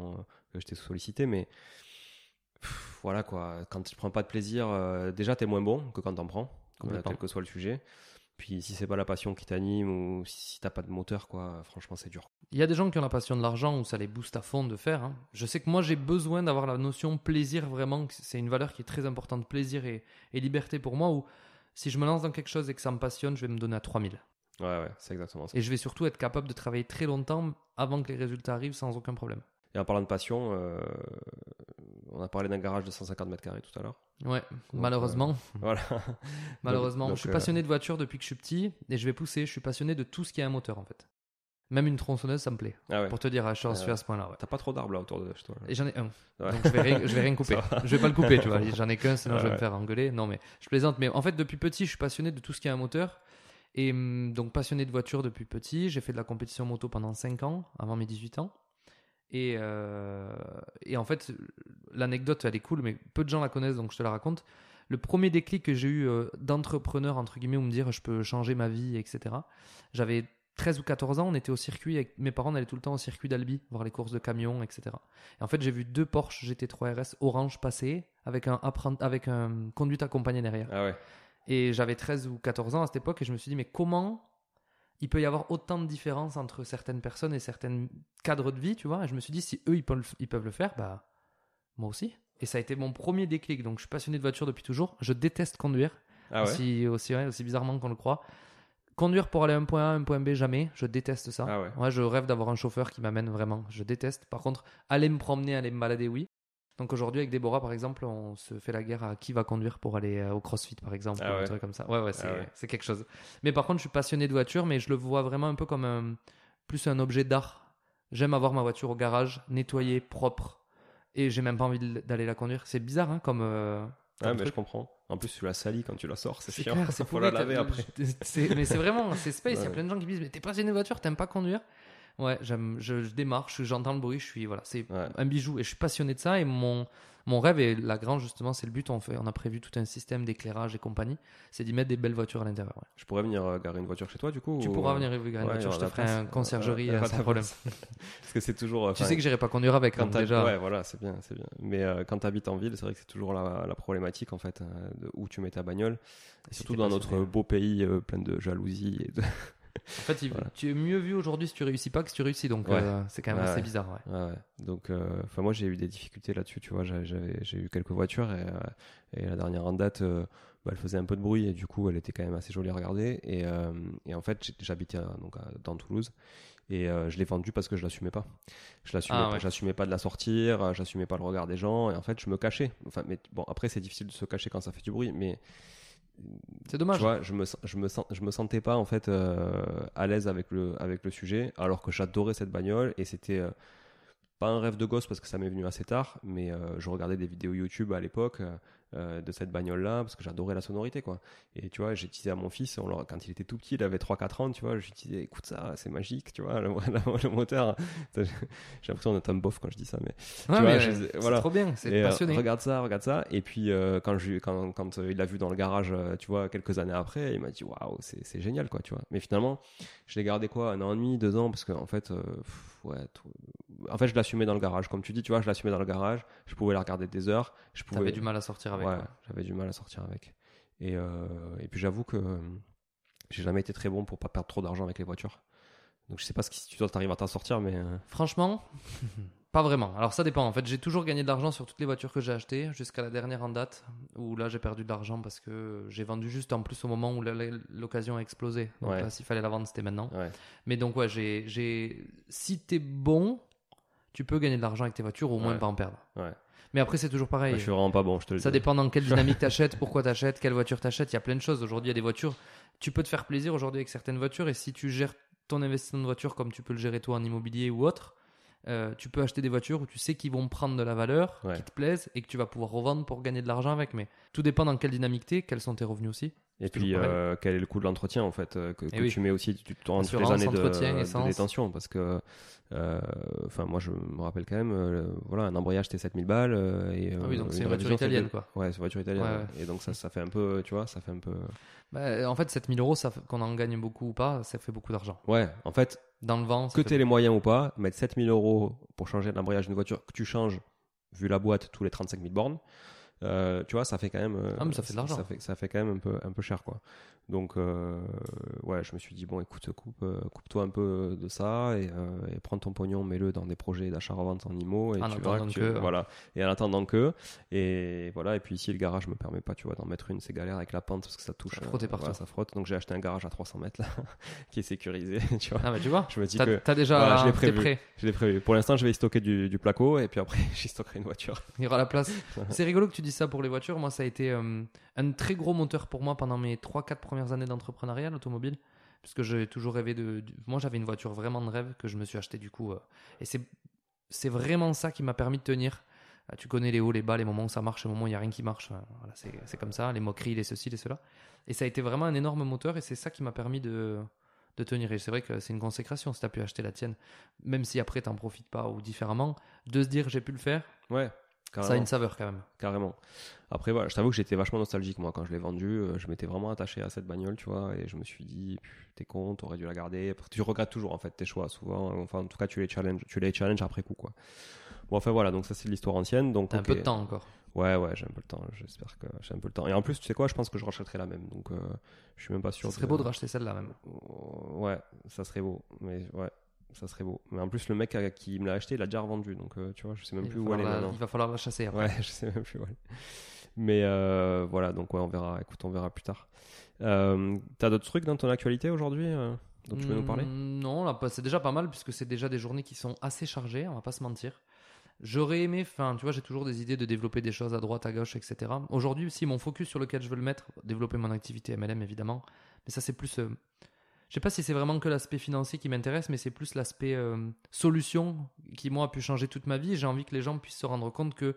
je t'ai sollicité, mais pff, voilà quoi. Quand tu prends pas de plaisir, euh, déjà t'es moins bon que quand t'en prends, euh, quel que soit le sujet. Puis si c'est pas la passion qui t'anime ou si t'as pas de moteur, quoi, franchement c'est dur. Il y a des gens qui ont la passion de l'argent où ça les booste à fond de faire. hein. Je sais que moi j'ai besoin d'avoir la notion plaisir vraiment. C'est une valeur qui est très importante, plaisir et, et liberté pour moi. Où si je me lance dans quelque chose et que ça me passionne, je vais me donner à 3000. Ouais, ouais, c'est exactement ça. Et je vais surtout être capable de travailler très longtemps avant que les résultats arrivent sans aucun problème. Et en parlant de passion, euh, on a parlé d'un garage de 150 mètres carrés tout à l'heure. Ouais, malheureusement. [laughs] Voilà. Malheureusement, Donc, je suis euh, passionné de voiture depuis que je suis petit et je vais pousser. Je suis passionné de tout ce qui a un moteur en fait. Même une tronçonneuse, ça me plaît. Ah ouais. Pour te dire, je Ah suis ouais. à ce point-là. ouais. T'as pas trop d'arbres là autour de chez toi. là. Et j'en ai un. Ouais. Donc je vais rien, je vais rien [laughs] couper. Je vais pas le couper, tu vois. [laughs] J'en ai qu'un, sinon je vais me faire engueuler. Non, mais je plaisante. Mais en fait, depuis petit, je suis passionné de tout ce qui a un moteur. Et hum, donc passionné de voiture depuis petit. J'ai fait de la compétition moto pendant 5 ans, avant mes 18 ans. Et, euh, et en fait, l'anecdote, elle est cool, mais peu de gens la connaissent, donc je te la raconte. Le premier déclic que j'ai eu euh, d'entrepreneur, entre guillemets, où me dire je peux changer ma vie, etc. J'avais 13 ou 14 ans, on était au circuit, avec mes parents on allait tout le temps au circuit d'Albi, voir les courses de camions, etc. Et en fait, j'ai vu deux Porsche GT3 RS orange passer avec un, avec un conduite accompagnée derrière. Ah ouais. Et j'avais 13 ou 14 ans à cette époque et je me suis dit, mais comment il peut y avoir autant de différences entre certaines personnes et certains cadres de vie, tu vois? Et je me suis dit, si eux, ils peuvent, ils peuvent le faire, bah, moi aussi. Et ça a été mon premier déclic. Donc, je suis passionné de voiture depuis toujours. Je déteste conduire. Ah ouais? Aussi, aussi, ouais, aussi bizarrement qu'on le croit. Conduire pour aller à un point A, un point B, jamais. Je déteste ça. Ah ouais. je rêve d'avoir un chauffeur qui m'amène vraiment. Je déteste. Par contre, aller me promener, aller me balader, oui. Donc aujourd'hui, avec Déborah, par exemple, on se fait la guerre à qui va conduire pour aller euh, au CrossFit, par exemple. Ah ou un ouais. truc comme ça. Ouais, ouais, c'est Ah ouais. c'est quelque chose. Mais par contre, je suis passionné de voiture, mais je le vois vraiment un peu comme un, plus un objet d'art. J'aime avoir ma voiture au garage, nettoyée, propre. Et j'ai même pas envie d'aller la conduire. C'est bizarre, hein, comme. euh, Ouais, comme mais je comprends. En plus, tu la salis quand tu la sors, c'est chiant. clair, c'est [laughs] pourri, la laver après. Mais c'est vraiment, c'est [laughs] space. Il y a plein de gens qui disent Mais t'es passionné de voiture, t'aimes pas conduire? Ouais, j'aime, je, je démarre, je- j'entends le bruit, je suis. Voilà, c'est Ouais. un bijou. Et je suis passionné de ça. Et mon, mon rêve, et la grande, justement, c'est le but. On, fait, on a prévu tout un système d'éclairage et compagnie. C'est d'y mettre des belles voitures à l'intérieur. ouais. Je pourrais venir euh, garer une voiture chez toi, du coup Tu ou- pourras venir récupérer une Ouais, voiture, je te ferai un conciergerie euh, sans problème. [laughs] Parce que c'est toujours. euh, Tu sais que j'irai pas conduire avec, quand donc t'hab- déjà. Ouais, voilà, c'est bien, c'est bien. Mais euh, quand tu habites en ville, c'est vrai que c'est toujours la, la problématique en fait, euh, de où tu mets ta bagnole. Et surtout dans notre beau pays euh, plein de jalousie. Et de... En fait, il- Voilà. tu es mieux vu aujourd'hui si tu réussis pas que si tu réussis. Donc Ouais. euh, c'est quand même Ouais, assez ouais. bizarre. Donc, euh, moi, j'ai eu des difficultés là-dessus, tu vois. J'ai eu quelques voitures et, euh, et la dernière en date, bah, elle faisait un peu de bruit et du coup, elle était quand même assez jolie à regarder. Et, et en fait, j'habitais donc à- dans Toulouse et je l'ai vendue parce que je l'assumais pas. Je l'assumais, Ah, pas, j'assumais pas de la sortir, j'assumais pas le regard des gens et en fait, je me cachais. Enfin, mais bon, après, c'est difficile de se cacher quand ça fait du bruit, mais C'est dommage. je me, je me, je me sentais pas en fait euh, à l'aise avec le, avec le sujet, alors que j'adorais cette bagnole et c'était euh, pas un rêve de gosse parce que ça m'est venu assez tard, mais euh, je regardais des vidéos YouTube à l'époque euh, de cette bagnole là parce que j'adorais la sonorité quoi. Et tu vois, j'ai disais à mon fils, on leur- quand il était tout petit, il avait 3-4 ans, tu vois, disais écoute ça, c'est magique, tu vois, [laughs] le, le moteur. [laughs] J'ai l'impression d'être un bof quand je dis ça, mais Ouais, tu vois, mais, je- c'est voilà. trop bien, c'est euh, passionné. regarde ça, regarde ça. Et puis euh, quand, je, quand, quand il l'a vu dans le garage, tu vois, quelques années après, il m'a dit waouh, c'est c'est génial, quoi, tu vois. Mais finalement, je l'ai gardé quoi, un an et demi, deux ans, parce qu'en fait, euh, pff, ouais, tout- en fait, je l'assumais dans le garage, comme tu dis, tu vois, je l'assumais dans le garage. Je pouvais la regarder des heures. Je pouvais. T'avais du mal à sortir avec. Ouais, j'avais du mal à sortir avec. Et, euh, et puis j'avoue que euh, j'ai jamais été très bon pour pas perdre trop d'argent avec les voitures. Donc je sais pas si tu arrives à t'en sortir, mais euh, Franchement, [laughs] pas vraiment. Alors ça dépend. En fait, j'ai toujours gagné de l'argent sur toutes les voitures que j'ai achetées jusqu'à la dernière en date où là j'ai perdu de l'argent parce que j'ai vendu juste en plus au moment où l'occasion a explosé. Donc Ouais. là, s'il fallait la vendre, c'était maintenant. ouais. Mais donc ouais, j'ai, j'ai, si t'es bon, tu peux gagner de l'argent avec tes voitures ou au moins Ouais. pas en perdre. Ouais. Mais après, c'est toujours pareil. Je suis vraiment pas bon, je te le Ça dis. dépend dans quelle dynamique [laughs] t'achètes, pourquoi t'achètes, quelle voiture t'achètes. Il y a plein de choses. Aujourd'hui, il y a des voitures. Tu peux te faire plaisir aujourd'hui avec certaines voitures et si tu gères ton investissement de voiture comme tu peux le gérer toi en immobilier ou autre, euh, tu peux acheter des voitures où tu sais qu'ils vont prendre de la valeur, Ouais. qui te plaisent et que tu vas pouvoir revendre pour gagner de l'argent avec. Mais tout dépend dans quelle dynamique t'es, quels sont tes revenus aussi. Et puis, euh, quel est le coût de l'entretien, en fait, euh, que, Eh que oui. tu mets aussi tu, tu- entre les années de, de détention Parce que, euh, enfin, moi, je me rappelle quand même, voilà, un embrayage, c'était 7000 balles. et, Ah oui, donc c'est une voiture italienne, quoi. Ouais, c'est une voiture italienne. Ouais, ouais. Et donc, ça, ça fait un peu, tu vois, ça fait un peu. Bah, en fait, 7000 euros, ça qu'on en gagne beaucoup ou pas, ça fait beaucoup d'argent. Ouais, en fait, Dans le vent, ça que tu aies les moyens ou pas, mettre 7000 euros pour changer l'embrayage d'une voiture que tu changes, vu la boîte, tous les 35 000 bornes. Euh, tu vois, ça fait quand même. euh, Ah, mais ça fait de l'argent. Ça fait, ça fait quand même un peu, un peu cher, quoi. Donc, euh, ouais, je me suis dit, bon, écoute, coupe, coupe-toi un peu de ça et, et prends ton pognon, mets-le dans des projets d'achat-revente en IMO. Et En tu verras attendant que tu- que- Voilà. Et en attendant que. Et voilà. Et puis ici, le garage me permet pas, tu vois, d'en mettre une, c'est galère avec la pente parce que ça touche. Ça frotte partout. voilà, ça frotte. Donc, j'ai acheté un garage à 300 mètres, là, [laughs] qui est sécurisé, [laughs] tu vois. Ah, tu vois, Je me dis que. t'as déjà. Voilà, je l'ai prévu. prêt. Je l'ai prévu. Pour l'instant, je vais y stocker du, du placo et puis après, [laughs] j'y stockerai une voiture. Il y aura la place. C'est rigolo que tu ça pour les voitures. Moi, ça a été euh, un très gros moteur pour moi pendant mes 3-4 premières années d'entrepreneuriat, l'automobile. Puisque j'ai toujours rêvé de. Moi, j'avais une voiture vraiment de rêve que je me suis acheté du coup. euh, et c'est, c'est vraiment ça qui m'a permis de tenir. Euh, Tu connais les hauts, les bas, les moments où ça marche, les moments où il n'y a rien qui marche. C'est, c'est comme ça, les moqueries, les ceci, les cela. Et ça a été vraiment un énorme moteur et c'est ça qui m'a permis de, de tenir. Et c'est vrai que c'est une consécration si tu as pu acheter la tienne, même si après tu profites pas ou différemment, de se dire j'ai pu le faire, Ouais. Ça a une saveur quand même. Carrément. Après, voilà, je t'avoue que j'étais vachement nostalgique, moi, quand je l'ai vendu. euh, Je m'étais vraiment attaché à cette bagnole, tu vois, et je me suis dit, t'es con, t'aurais dû la garder. Parce que tu regrettes toujours, en fait, tes choix, souvent. Enfin, en tout cas, tu les challenges, tu les challenges après coup, quoi. Bon, enfin, voilà, donc ça, c'est l'histoire ancienne. Donc, un peu de temps encore. Ouais, ouais, j'ai un peu le temps. J'espère que j'ai un peu le temps. Et en plus, tu sais quoi, je pense que je rachèterai la même. Donc, euh, je suis même pas sûr. Ce serait beau de racheter celle-là même. Ouais, ça serait beau. Mais ouais, ça serait beau. Mais en plus, le mec euh, qui me l'a acheté, il l'a déjà revendu. Donc, euh, tu vois, je sais même Il plus où elle est falloir la, maintenant. il va falloir la chasser après. Ouais, [laughs] je sais même plus où est. Mais euh, voilà, donc ouais, on verra. Écoute, on verra plus tard. Euh, T'as d'autres trucs dans ton actualité aujourd'hui euh, dont tu veux nous parler? Hmm, Non, là, c'est déjà pas mal puisque c'est déjà des journées qui sont assez chargées, on va pas se mentir. J'aurais aimé, enfin, tu vois, j'ai toujours des idées de développer des choses à droite, à gauche, etc. Aujourd'hui, si mon focus sur lequel je veux le mettre, développer mon activité MLM évidemment, mais ça c'est plus, euh, je sais pas si c'est vraiment que l'aspect financier qui m'intéresse, mais c'est plus l'aspect euh, solution qui moi a pu changer toute ma vie. J'ai envie que les gens puissent se rendre compte que,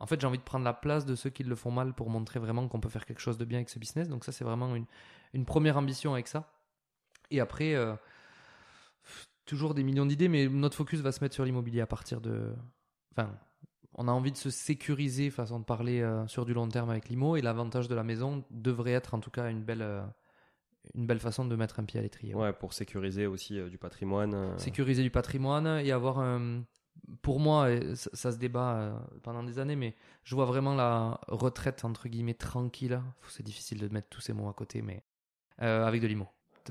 en fait, j'ai envie de prendre la place de ceux qui le font mal pour montrer vraiment qu'on peut faire quelque chose de bien avec ce business. Donc ça c'est vraiment une, première ambition avec ça. Et après, euh, toujours des millions d'idées, mais notre focus va se mettre sur l'immobilier à partir de. Enfin, on a envie de se sécuriser, façon de parler, euh, sur du long terme avec l'IMO, et l'avantage de la maison devrait être en tout cas une belle, une belle façon de mettre un pied à l'étrier. ouais. Pour sécuriser aussi euh, du patrimoine. euh, Sécuriser du patrimoine et avoir un. Pour moi, ça, ça se débat euh, pendant des années, mais je vois vraiment la retraite entre guillemets tranquille. C'est difficile de mettre tous ces mots à côté, mais euh, avec de l'IMO.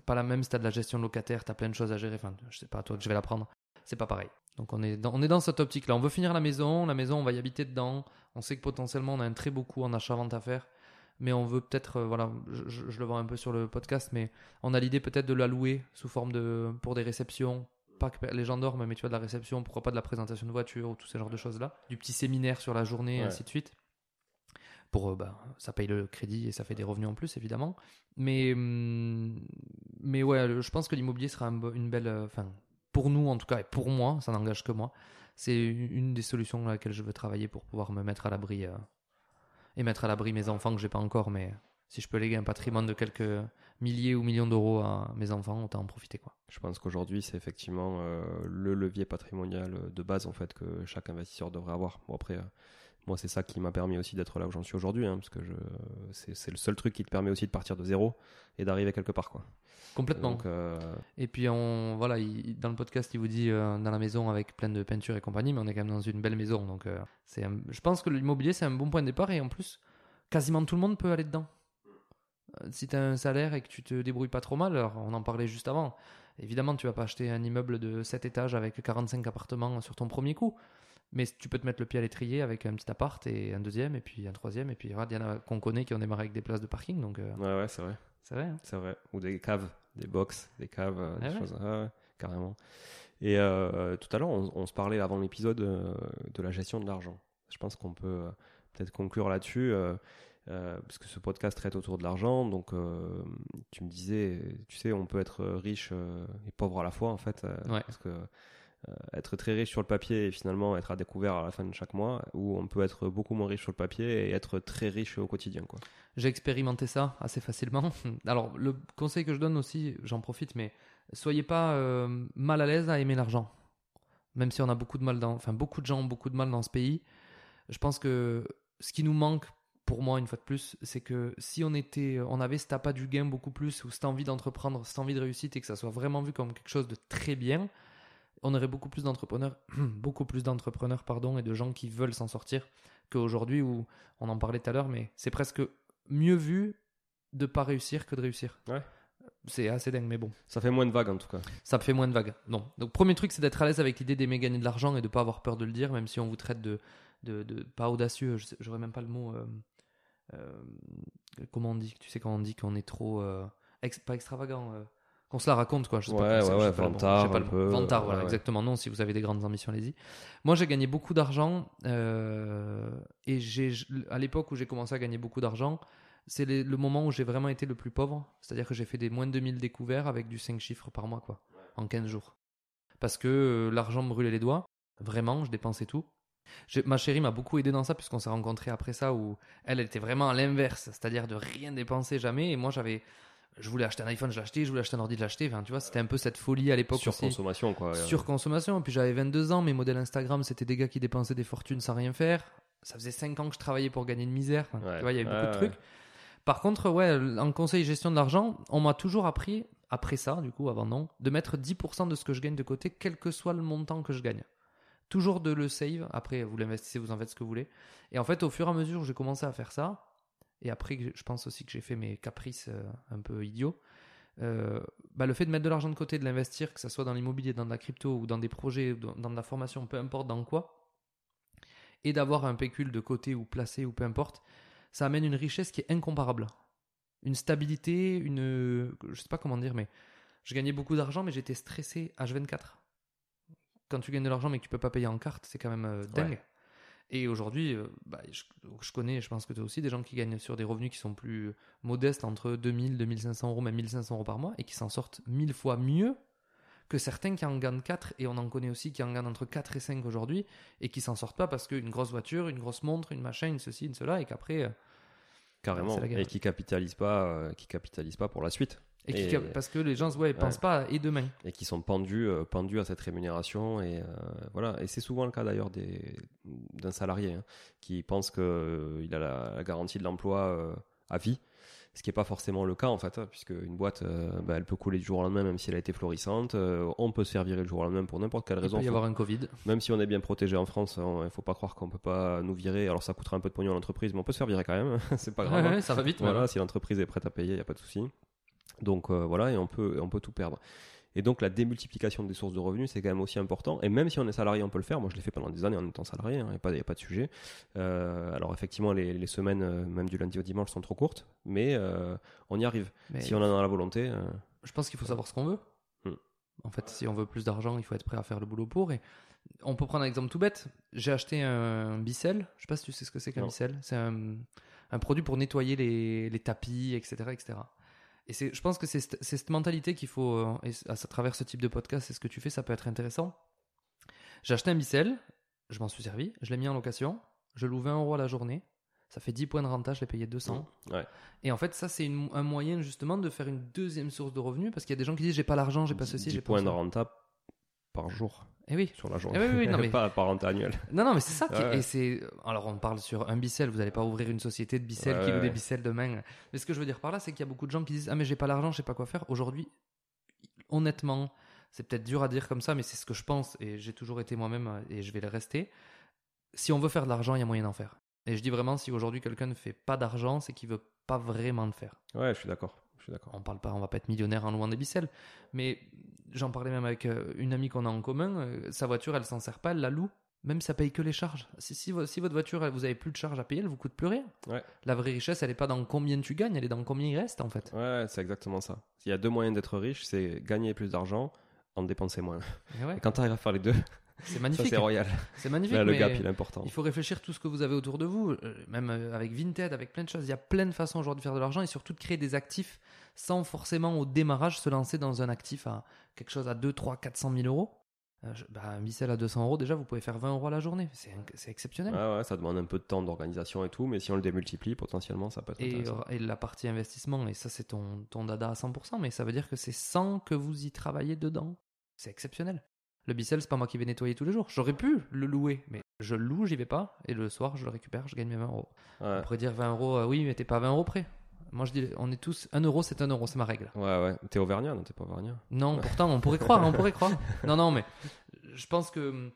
Pas la même si t'as de la gestion locataire, t'as plein de choses à gérer. Enfin, je sais pas, toi que je vais l'apprendre. C'est pas pareil. Donc on est dans, on est dans cette optique-là. On veut finir la maison. La maison, on va y habiter dedans. On sait que potentiellement on a un très beau coût en achat-vente à faire. Mais on veut peut-être, euh, voilà, je, le vois un peu sur le podcast, mais on a l'idée peut-être de la louer sous forme de, pour des réceptions. Pas que les gens dorment, mais tu vois, de la réception, pourquoi pas de la présentation de voiture ou tous ces genres de choses-là. Du petit séminaire sur la journée, Ouais. ainsi de suite. Pour, euh, bah, ça paye le crédit et ça fait des revenus en plus, évidemment. Mais, hum, mais ouais, je pense que l'immobilier sera une belle. euh, Enfin, pour nous en tout cas, et pour moi, ça n'engage que moi, c'est une une des solutions à laquelle je veux travailler pour pouvoir me mettre à l'abri. Et mettre à l'abri mes enfants que j'ai pas encore, mais si je peux léguer un patrimoine de quelques milliers ou millions d'euros à mes enfants, autant en profiter quoi. Je pense qu'aujourd'hui, c'est effectivement euh, le levier patrimonial de base en fait que chaque investisseur devrait avoir. Après, euh, moi c'est ça qui m'a permis aussi d'être là où j'en suis aujourd'hui, hein, parce que je, c'est, le seul truc qui te permet aussi de partir de zéro et d'arriver quelque part quoi. Complètement. Donc euh, Et puis on voilà, il- dans le podcast, il vous dit euh, dans la maison avec plein de peinture et compagnie, mais on est quand même dans une belle maison, donc euh, c'est. un- Je pense que l'immobilier c'est un bon point de départ et en plus, quasiment tout le monde peut aller dedans. Si tu as un salaire et que tu te débrouilles pas trop mal, alors on en parlait juste avant. Évidemment, tu vas pas acheter un immeuble de 7 étages avec 45 appartements sur ton premier coup. Mais tu peux te mettre le pied à l'étrier avec un petit appart et un deuxième et puis un troisième et puis il y en a qu'on connaît qui ont démarré avec des places de parking donc euh, ouais ouais c'est vrai. c'est vrai. hein. C'est vrai. Ou des caves, des box, des caves, euh, des Ah ouais. choses. Ouais, carrément. Et euh, tout à l'heure, on, on se parlait avant l'épisode de la gestion de l'argent. Je pense qu'on peut peut-être conclure là-dessus, parce que ce podcast traite autour de l'argent. Donc, tu me disais, tu sais, on peut être riche et pauvre à la fois, en fait. Ouais. Parce que être très riche sur le papier et finalement être à découvert à la fin de chaque mois, ou on peut être beaucoup moins riche sur le papier et être très riche au quotidien. J'ai expérimenté ça assez facilement. [laughs] Alors, le conseil que je donne aussi, j'en profite, mais soyez pas euh, mal à l'aise à aimer l'argent. Même si on a beaucoup de mal dans, enfin, beaucoup de gens ont beaucoup de mal dans ce pays. Je pense que ce qui nous manque, pour moi, une fois de plus, c'est que si on était, on avait cet appât du gain beaucoup plus, ou cette envie d'entreprendre, cette envie de réussite, et que ça soit vraiment vu comme quelque chose de très bien, on aurait beaucoup plus d'entrepreneurs, [clears throat] beaucoup plus d'entrepreneurs, pardon, et de gens qui veulent s'en sortir qu'aujourd'hui où on en parlait tout à l'heure, mais c'est presque mieux vu de pas réussir que de réussir. Ouais. C'est assez dingue, mais bon, Ça fait moins de vagues en tout cas. ça fait moins de vagues. Non. Donc, premier truc, c'est d'être à l'aise avec l'idée d'aimer gagner de l'argent et de pas avoir peur de le dire, même si on vous traite de, de, de- pas audacieux, j'aurais même pas le mot. euh, euh, comment on dit Tu sais, quand on dit qu'on est trop. euh, ex- pas extravagant. Qu'on se la raconte, quoi. Je sais Ouais, pas, ouais, ouais, vantard, pas le peu, voilà, ouais. exactement. Non, si vous avez des grandes ambitions, allez-y. Moi, j'ai gagné beaucoup d'argent euh, et j'ai, à l'époque où j'ai commencé à gagner beaucoup d'argent, c'est le moment où j'ai vraiment été le plus pauvre. C'est-à-dire que j'ai fait des moins de 2000 découverts avec du 5 chiffres par mois, quoi, en 15 jours. Parce que euh, l'argent me brûlait les doigts. Vraiment, je dépensais tout. Ma chérie m'a beaucoup aidé dans ça puisqu'on s'est rencontrés après ça où elle, elle était vraiment à l'inverse, c'est-à-dire de rien dépenser jamais. Et moi, j'avais, je voulais acheter un iPhone, je l'achetais, je voulais acheter un ordi, je l'achetais. Enfin, tu vois, c'était un peu cette folie à l'époque Sur aussi. consommation quoi. Surconsommation. Puis j'avais 22 ans, mes modèles Instagram, c'était des gars qui dépensaient des fortunes sans rien faire. ça faisait 5 ans que je travaillais pour gagner de misère. Enfin, Ouais. Tu vois, il y avait beaucoup de ouais. trucs. Par contre, ouais, en conseil gestion de l'argent, on m'a toujours appris, après ça, du coup, avant non, de mettre 10% de ce que je gagne de côté, quel que soit le montant que je gagne. Toujours de le save. Après, vous l'investissez, vous en faites ce que vous voulez. Et en fait, au fur et à mesure, j'ai commencé à faire ça. Et après, je pense aussi que j'ai fait mes caprices euh, un peu idiots. Euh, bah, le fait de mettre de l'argent de côté, de l'investir, que ce soit dans l'immobilier, dans de la crypto ou dans des projets, dans, de la formation, peu importe dans quoi, et d'avoir un pécule de côté ou placé ou peu importe, ça amène une richesse qui est incomparable. Une stabilité, une. Je sais pas comment dire, mais je gagnais beaucoup d'argent, mais j'étais stressé H24. Quand tu gagnes de l'argent mais que tu peux pas payer en carte, c'est quand même euh, dingue. Et aujourd'hui, euh, bah, je, je connais, je pense que tu aussi, des gens qui gagnent sur des revenus qui sont plus modestes, entre 2000, 2500 euros, même 1500 euros par mois, et qui s'en sortent mille fois mieux que certains qui en gagnent 4, et on en connaît aussi qui en gagnent entre 4 et 5 aujourd'hui, et qui s'en sortent pas parce qu'une grosse voiture, une grosse montre, une machin, une ceci, une cela, et qu'après. euh, Carrément. Et qui capitalisent pas, euh, qui capitalisent pas pour la suite. Et qui- parce que les gens ouais, pensent pas et demain. et qui sont pendus, euh, pendus à cette rémunération. Et euh, voilà. Et c'est souvent le cas d'ailleurs des- d'un salarié hein, qui pense qu'il a la, la garantie de l'emploi euh, à vie. Ce qui n'est pas forcément le cas en fait, hein, puisque une boîte, euh, bah, elle peut couler du jour au lendemain, même si elle a été florissante. Euh, on peut se faire virer le jour au lendemain pour n'importe quelle Il raison. peut y Faut- avoir un Covid. Même si on est bien protégé en France, il ne faut pas croire qu'on peut pas nous virer. Alors ça coûtera un peu de pognon à l'entreprise, mais on peut se faire virer quand même. [laughs] c'est pas grave. hein. Ouais, ça va vite. Voilà, si l'entreprise est prête à payer, il n'y a pas de souci. Donc euh, voilà, et on peut, on peut tout perdre. Et donc la démultiplication des sources de revenus, c'est quand même aussi important. Et même si on est salarié, on peut le faire. Moi, je l'ai fait pendant des années en étant salarié, il n'y a, pas- y a pas de sujet. Euh, alors effectivement, les, les semaines, euh, même du lundi au dimanche, sont trop courtes, mais euh, on y arrive. Mais Si on en a la volonté, je pense qu'il faut savoir ce qu'on veut. Hmm. En fait, si on veut plus d'argent, il faut être prêt à faire le boulot pour. Et on peut prendre un exemple tout bête. J'ai acheté un bicelle. Je sais pas si tu sais ce que c'est qu'un Non. bicelle. C'est un, un produit pour nettoyer les, les tapis, etc., etc. Et je pense que c'est, cette- mentalité qu'il faut, euh, et à, travers ce type de podcast, c'est ce que tu fais, ça peut être intéressant. J'ai acheté un bicelle, je m'en suis servi, je l'ai mis en location, je loue 20 euros à la journée, ça fait 10 points de renta, je l'ai payé 200. ouais. Et en fait, ça, c'est un moyen justement de faire une deuxième source de revenus parce qu'il y a des gens qui disent j'ai pas l'argent, j'ai pas ceci, 10 j'ai pas points de renta par jour Et oui. sur la journée. Eh oui, oui, non, [laughs] mais- pas par annuel. Non, non, mais c'est ça. Qui... Ouais. Et c'est. Alors, on parle sur un bicelle. Vous n'allez pas ouvrir une société de Ouais, qui loue des bicelles demain. Mais ce que je veux dire par là, c'est qu'il y a beaucoup de gens qui disent ah mais j'ai pas l'argent, je sais pas quoi faire. Aujourd'hui, honnêtement, c'est peut-être dur à dire comme ça, mais c'est ce que je pense et j'ai toujours été moi-même euh, et je vais le rester. Si on veut faire de l'argent, il y a moyen d'en faire. Et je dis vraiment, si aujourd'hui quelqu'un ne fait pas d'argent, c'est qu'il veut pas vraiment le faire. Ouais, je suis d'accord. Je suis d'accord. on parle pas, on va pas être millionnaire en louant des bicelles, mais j'en parlais même avec euh, une amie qu'on a en commun. euh, sa voiture, elle s'en sert pas, elle la loue. Même ça paye que les charges. Si, si, vo- si votre voiture, elle- vous avez plus de charges à payer, elle vous coûte plus rien. Ouais. La vraie richesse, elle est pas dans combien tu gagnes, elle est dans combien il reste en fait. Ouais, c'est exactement ça. Il y a deux moyens d'être riche, c'est gagner plus d'argent, en dépenser moins. Et ouais, Et quand tu arrives à faire les deux, c'est magnifique. c'est royal. C'est magnifique. Là, le mais gap, il est important. il faut réfléchir tout ce que vous avez autour de vous, euh, même euh, avec Vinted, avec plein de choses. Il y a plein de façons aujourd'hui de faire de l'argent et surtout de créer des actifs sans forcément au démarrage se lancer dans un actif à quelque chose à 2, 3, 400 000 euros. Euh, je- bah, un bicelle à 200 euros, déjà, vous pouvez faire 20 euros à la journée. C'est exceptionnel. Ouais, ouais, ça demande un peu de temps d'organisation et tout, mais si on le démultiplie, potentiellement, ça peut être Et, intéressant. et la partie investissement, et ça c'est ton, ton dada à 100%, mais ça veut dire que c'est sans que vous y travaillez dedans. C'est exceptionnel. Le bicelle, c'est pas moi qui vais nettoyer tous les jours. J'aurais pu le louer, mais je le loue, j'y vais pas, et le soir je le récupère, je gagne mes 20 euros. Ouais. On pourrait dire 20 euros, euh, oui, mais t'es pas à 20 euros près. Moi je dis, on est tous, 1 euro c'est 1 euro, c'est ma règle. Ouais, ouais. T'es auvergnat, non T'es pas auvergnat Non, pourtant on pourrait croire, on pourrait croire. [laughs] Non, non, mais je pense que hum,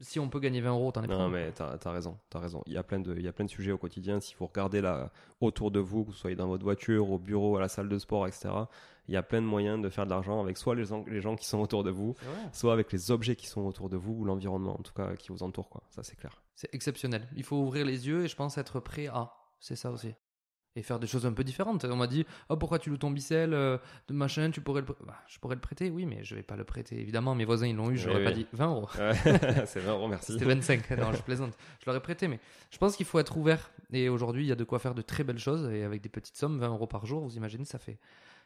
si on peut gagner 20 euros, t'en es Non, prêt. mais t'as as raison, t'as raison. Il y, a plein de, il y a plein de sujets au quotidien. Si vous regardez là, autour de vous, que vous soyez dans votre voiture, au bureau, à la salle de sport, etc., il y a plein de moyens de faire de l'argent avec soit les, gens- les gens qui sont autour de vous, soit avec les objets qui sont autour de vous, ou l'environnement, en tout cas, qui vous entoure, quoi. Ça, c'est clair. C'est exceptionnel. Il faut ouvrir les yeux et je pense être prêt à. C'est ça aussi. Et faire des choses un peu différentes. On m'a dit, oh, pourquoi tu loues ton bicelle euh, de machin, tu pourrais le Bah, je pourrais le prêter, oui, mais je vais pas le prêter. Évidemment, mes voisins, ils l'ont eu, je Oui, leur ai pas dit 20 euros. [laughs] C'est 20 euros, merci. C'était 25. [laughs] non, je plaisante. Je leur ai prêté, mais je pense qu'il faut être ouvert. Et aujourd'hui, il y a de quoi faire de très belles choses. Et avec des petites sommes, 20 euros par jour, vous imaginez, ça fait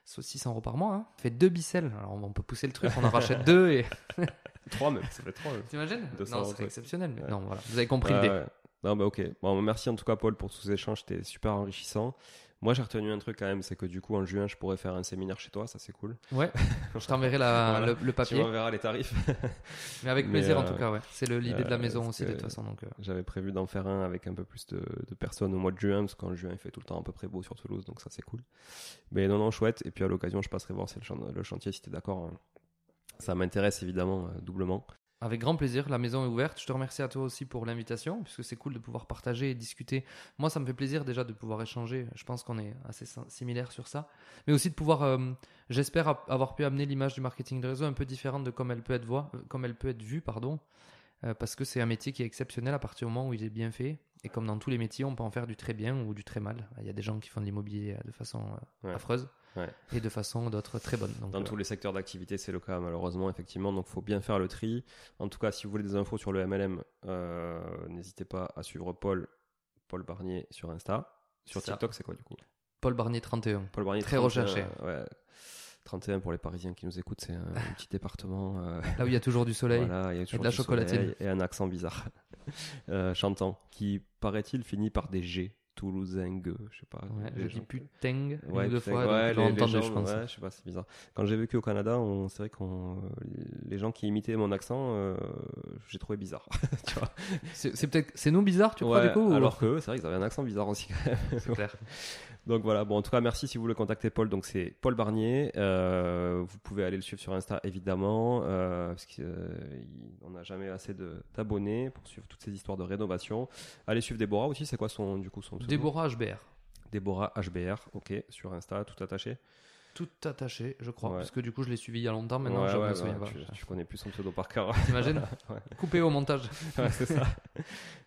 soit 600 euros par mois. Hein. Ça fait deux bicelles. Alors, on peut pousser le truc, on en rachète deux et. [laughs] Trois même, ça fait trois même. T'imagines? 200 Non, c'est exceptionnel. Mais Ouais. non, voilà. Vous avez compris l'idée. ouais. Non, bah ok. Bon, merci en tout cas, Paul, pour tous ces échanges. C'était super enrichissant. Moi, j'ai retenu un truc quand même, c'est que du coup, en juin, je pourrais faire un séminaire chez toi, ça c'est cool. Ouais, [laughs] je t'enverrai Voilà. le, le Tu papier. m'enverras les tarifs. [laughs] Mais avec Mais, plaisir en euh, tout cas, ouais. C'est l'idée de la euh, maison aussi, de toute façon. Donc, euh, J'avais prévu d'en faire un avec un peu plus de, de personnes au mois de juin, parce qu'en juin, il fait tout le temps à peu près beau sur Toulouse, donc ça c'est cool. Mais non, non, chouette. Et puis à l'occasion, je passerai voir si le, chan- le chantier, si t'es d'accord. hein. Ça m'intéresse évidemment doublement. Avec grand plaisir, la maison est ouverte. Je te remercie à toi aussi pour l'invitation, puisque c'est cool de pouvoir partager et discuter. Moi, ça me fait plaisir déjà de pouvoir échanger. Je pense qu'on est assez sim- similaires sur ça. Mais aussi de pouvoir, euh, j'espère avoir pu amener l'image du marketing de réseau un peu différente de comme elle peut être, voie- euh, comme elle peut être vue, pardon. Euh, parce que c'est un métier qui est exceptionnel à partir du moment où il est bien fait. Et comme dans tous les métiers, on peut en faire du très bien ou du très mal. Il y a des gens qui font de l'immobilier de façon euh, Ouais. affreuse Ouais. et de façon d'autres très bonne. Donc, Dans euh, tous les secteurs d'activité, c'est le cas malheureusement, effectivement. Donc, faut bien faire le tri. En tout cas, si vous voulez des infos sur le MLM, euh, n'hésitez pas à suivre Paul, Paul Barnier sur Insta. Sur Ça. TikTok, c'est quoi du coup? Paul Barnier 31. Paul Barnier. Très 31, recherché. Ouais. 31 pour les Parisiens qui nous écoutent, c'est [laughs] un, petit département. euh, Là où il y a toujours du soleil. Voilà, il y a toujours de la du chocolatine. Et un accent bizarre. [laughs] Euh, chantant, qui paraît-il finit par des G. Toulousain, je sais pas. Ouais, je dis putain Ouais, ou deux fois, ouais, les- les gens, je pense. ouais, je sais pas, c'est bizarre. Quand j'ai vécu au Canada, c'est vrai qu'on, les gens qui imitaient mon accent, euh, j'ai trouvé bizarre. [laughs] tu vois. C'est peut-être, c'est nous bizarre, tu crois du coup ou- Alors que c'est vrai qu'ils avaient un accent bizarre aussi. c'est clair. [laughs] Donc voilà, bon en tout cas merci si vous voulez contacter Paul, donc c'est Paul Barnier, Euh, vous pouvez aller le suivre sur Insta évidemment, euh, parce qu'on n'a jamais assez d'abonnés pour suivre toutes ces histoires de rénovation. Allez suivre Déborah aussi, c'est quoi son du coup son Déborah HBR, Déborah HBR, ok, sur Insta, tout attaché. Tout attaché, je crois, Ouais. parce que du coup je l'ai suivi il y a longtemps, maintenant Ouais, je ouais, me souviens pas. tu, tu connais plus son pseudo par cœur. [laughs] T'imagines. [laughs] Coupé au montage. [laughs] C'est ça.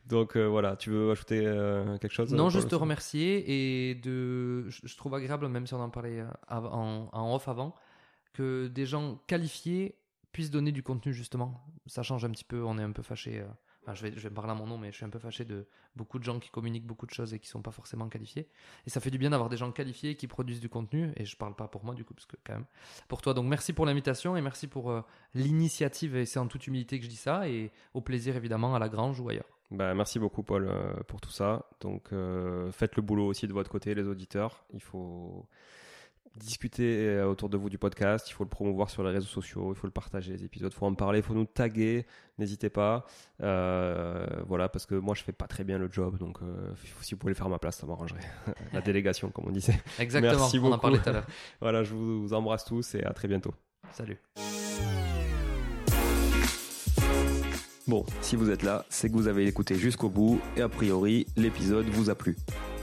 Donc euh, voilà, tu veux ajouter euh, quelque chose Non, euh, juste te remercier et de, je, trouve agréable, même si on en parlait en, en off avant, que des gens qualifiés puissent donner du contenu justement. Ça change un petit peu, on est un peu fâché. euh, je, vais, je vais parler à mon nom, mais je suis un peu fâché de beaucoup de gens qui communiquent beaucoup de choses et qui sont pas forcément qualifiés. Et ça fait du bien d'avoir des gens qualifiés qui produisent du contenu. Et je parle pas pour moi du coup, parce que quand même pour toi. Donc merci pour l'invitation et merci pour euh, l'initiative. Et c'est en toute humilité que je dis ça. Et au plaisir évidemment à la Grange ou ailleurs. Bah, merci beaucoup Paul euh, pour tout ça. Donc euh, faites le boulot aussi de votre côté, les auditeurs. Il faut discuter euh, autour de vous du podcast, il faut le promouvoir sur les réseaux sociaux, il faut le partager les épisodes, il faut en parler, il faut nous taguer, n'hésitez pas. Euh, voilà, parce que moi je fais pas très bien le job, donc euh, si vous pouvez le faire à ma place, ça m'arrangerait. [laughs] La délégation, comme on disait. Exactement. Merci on en beaucoup. parlait tout à l'heure. [laughs] Voilà, je vous embrasse tous et à très bientôt. Salut. Bon, si vous êtes là, c'est que vous avez écouté jusqu'au bout et a priori, l'épisode vous a plu.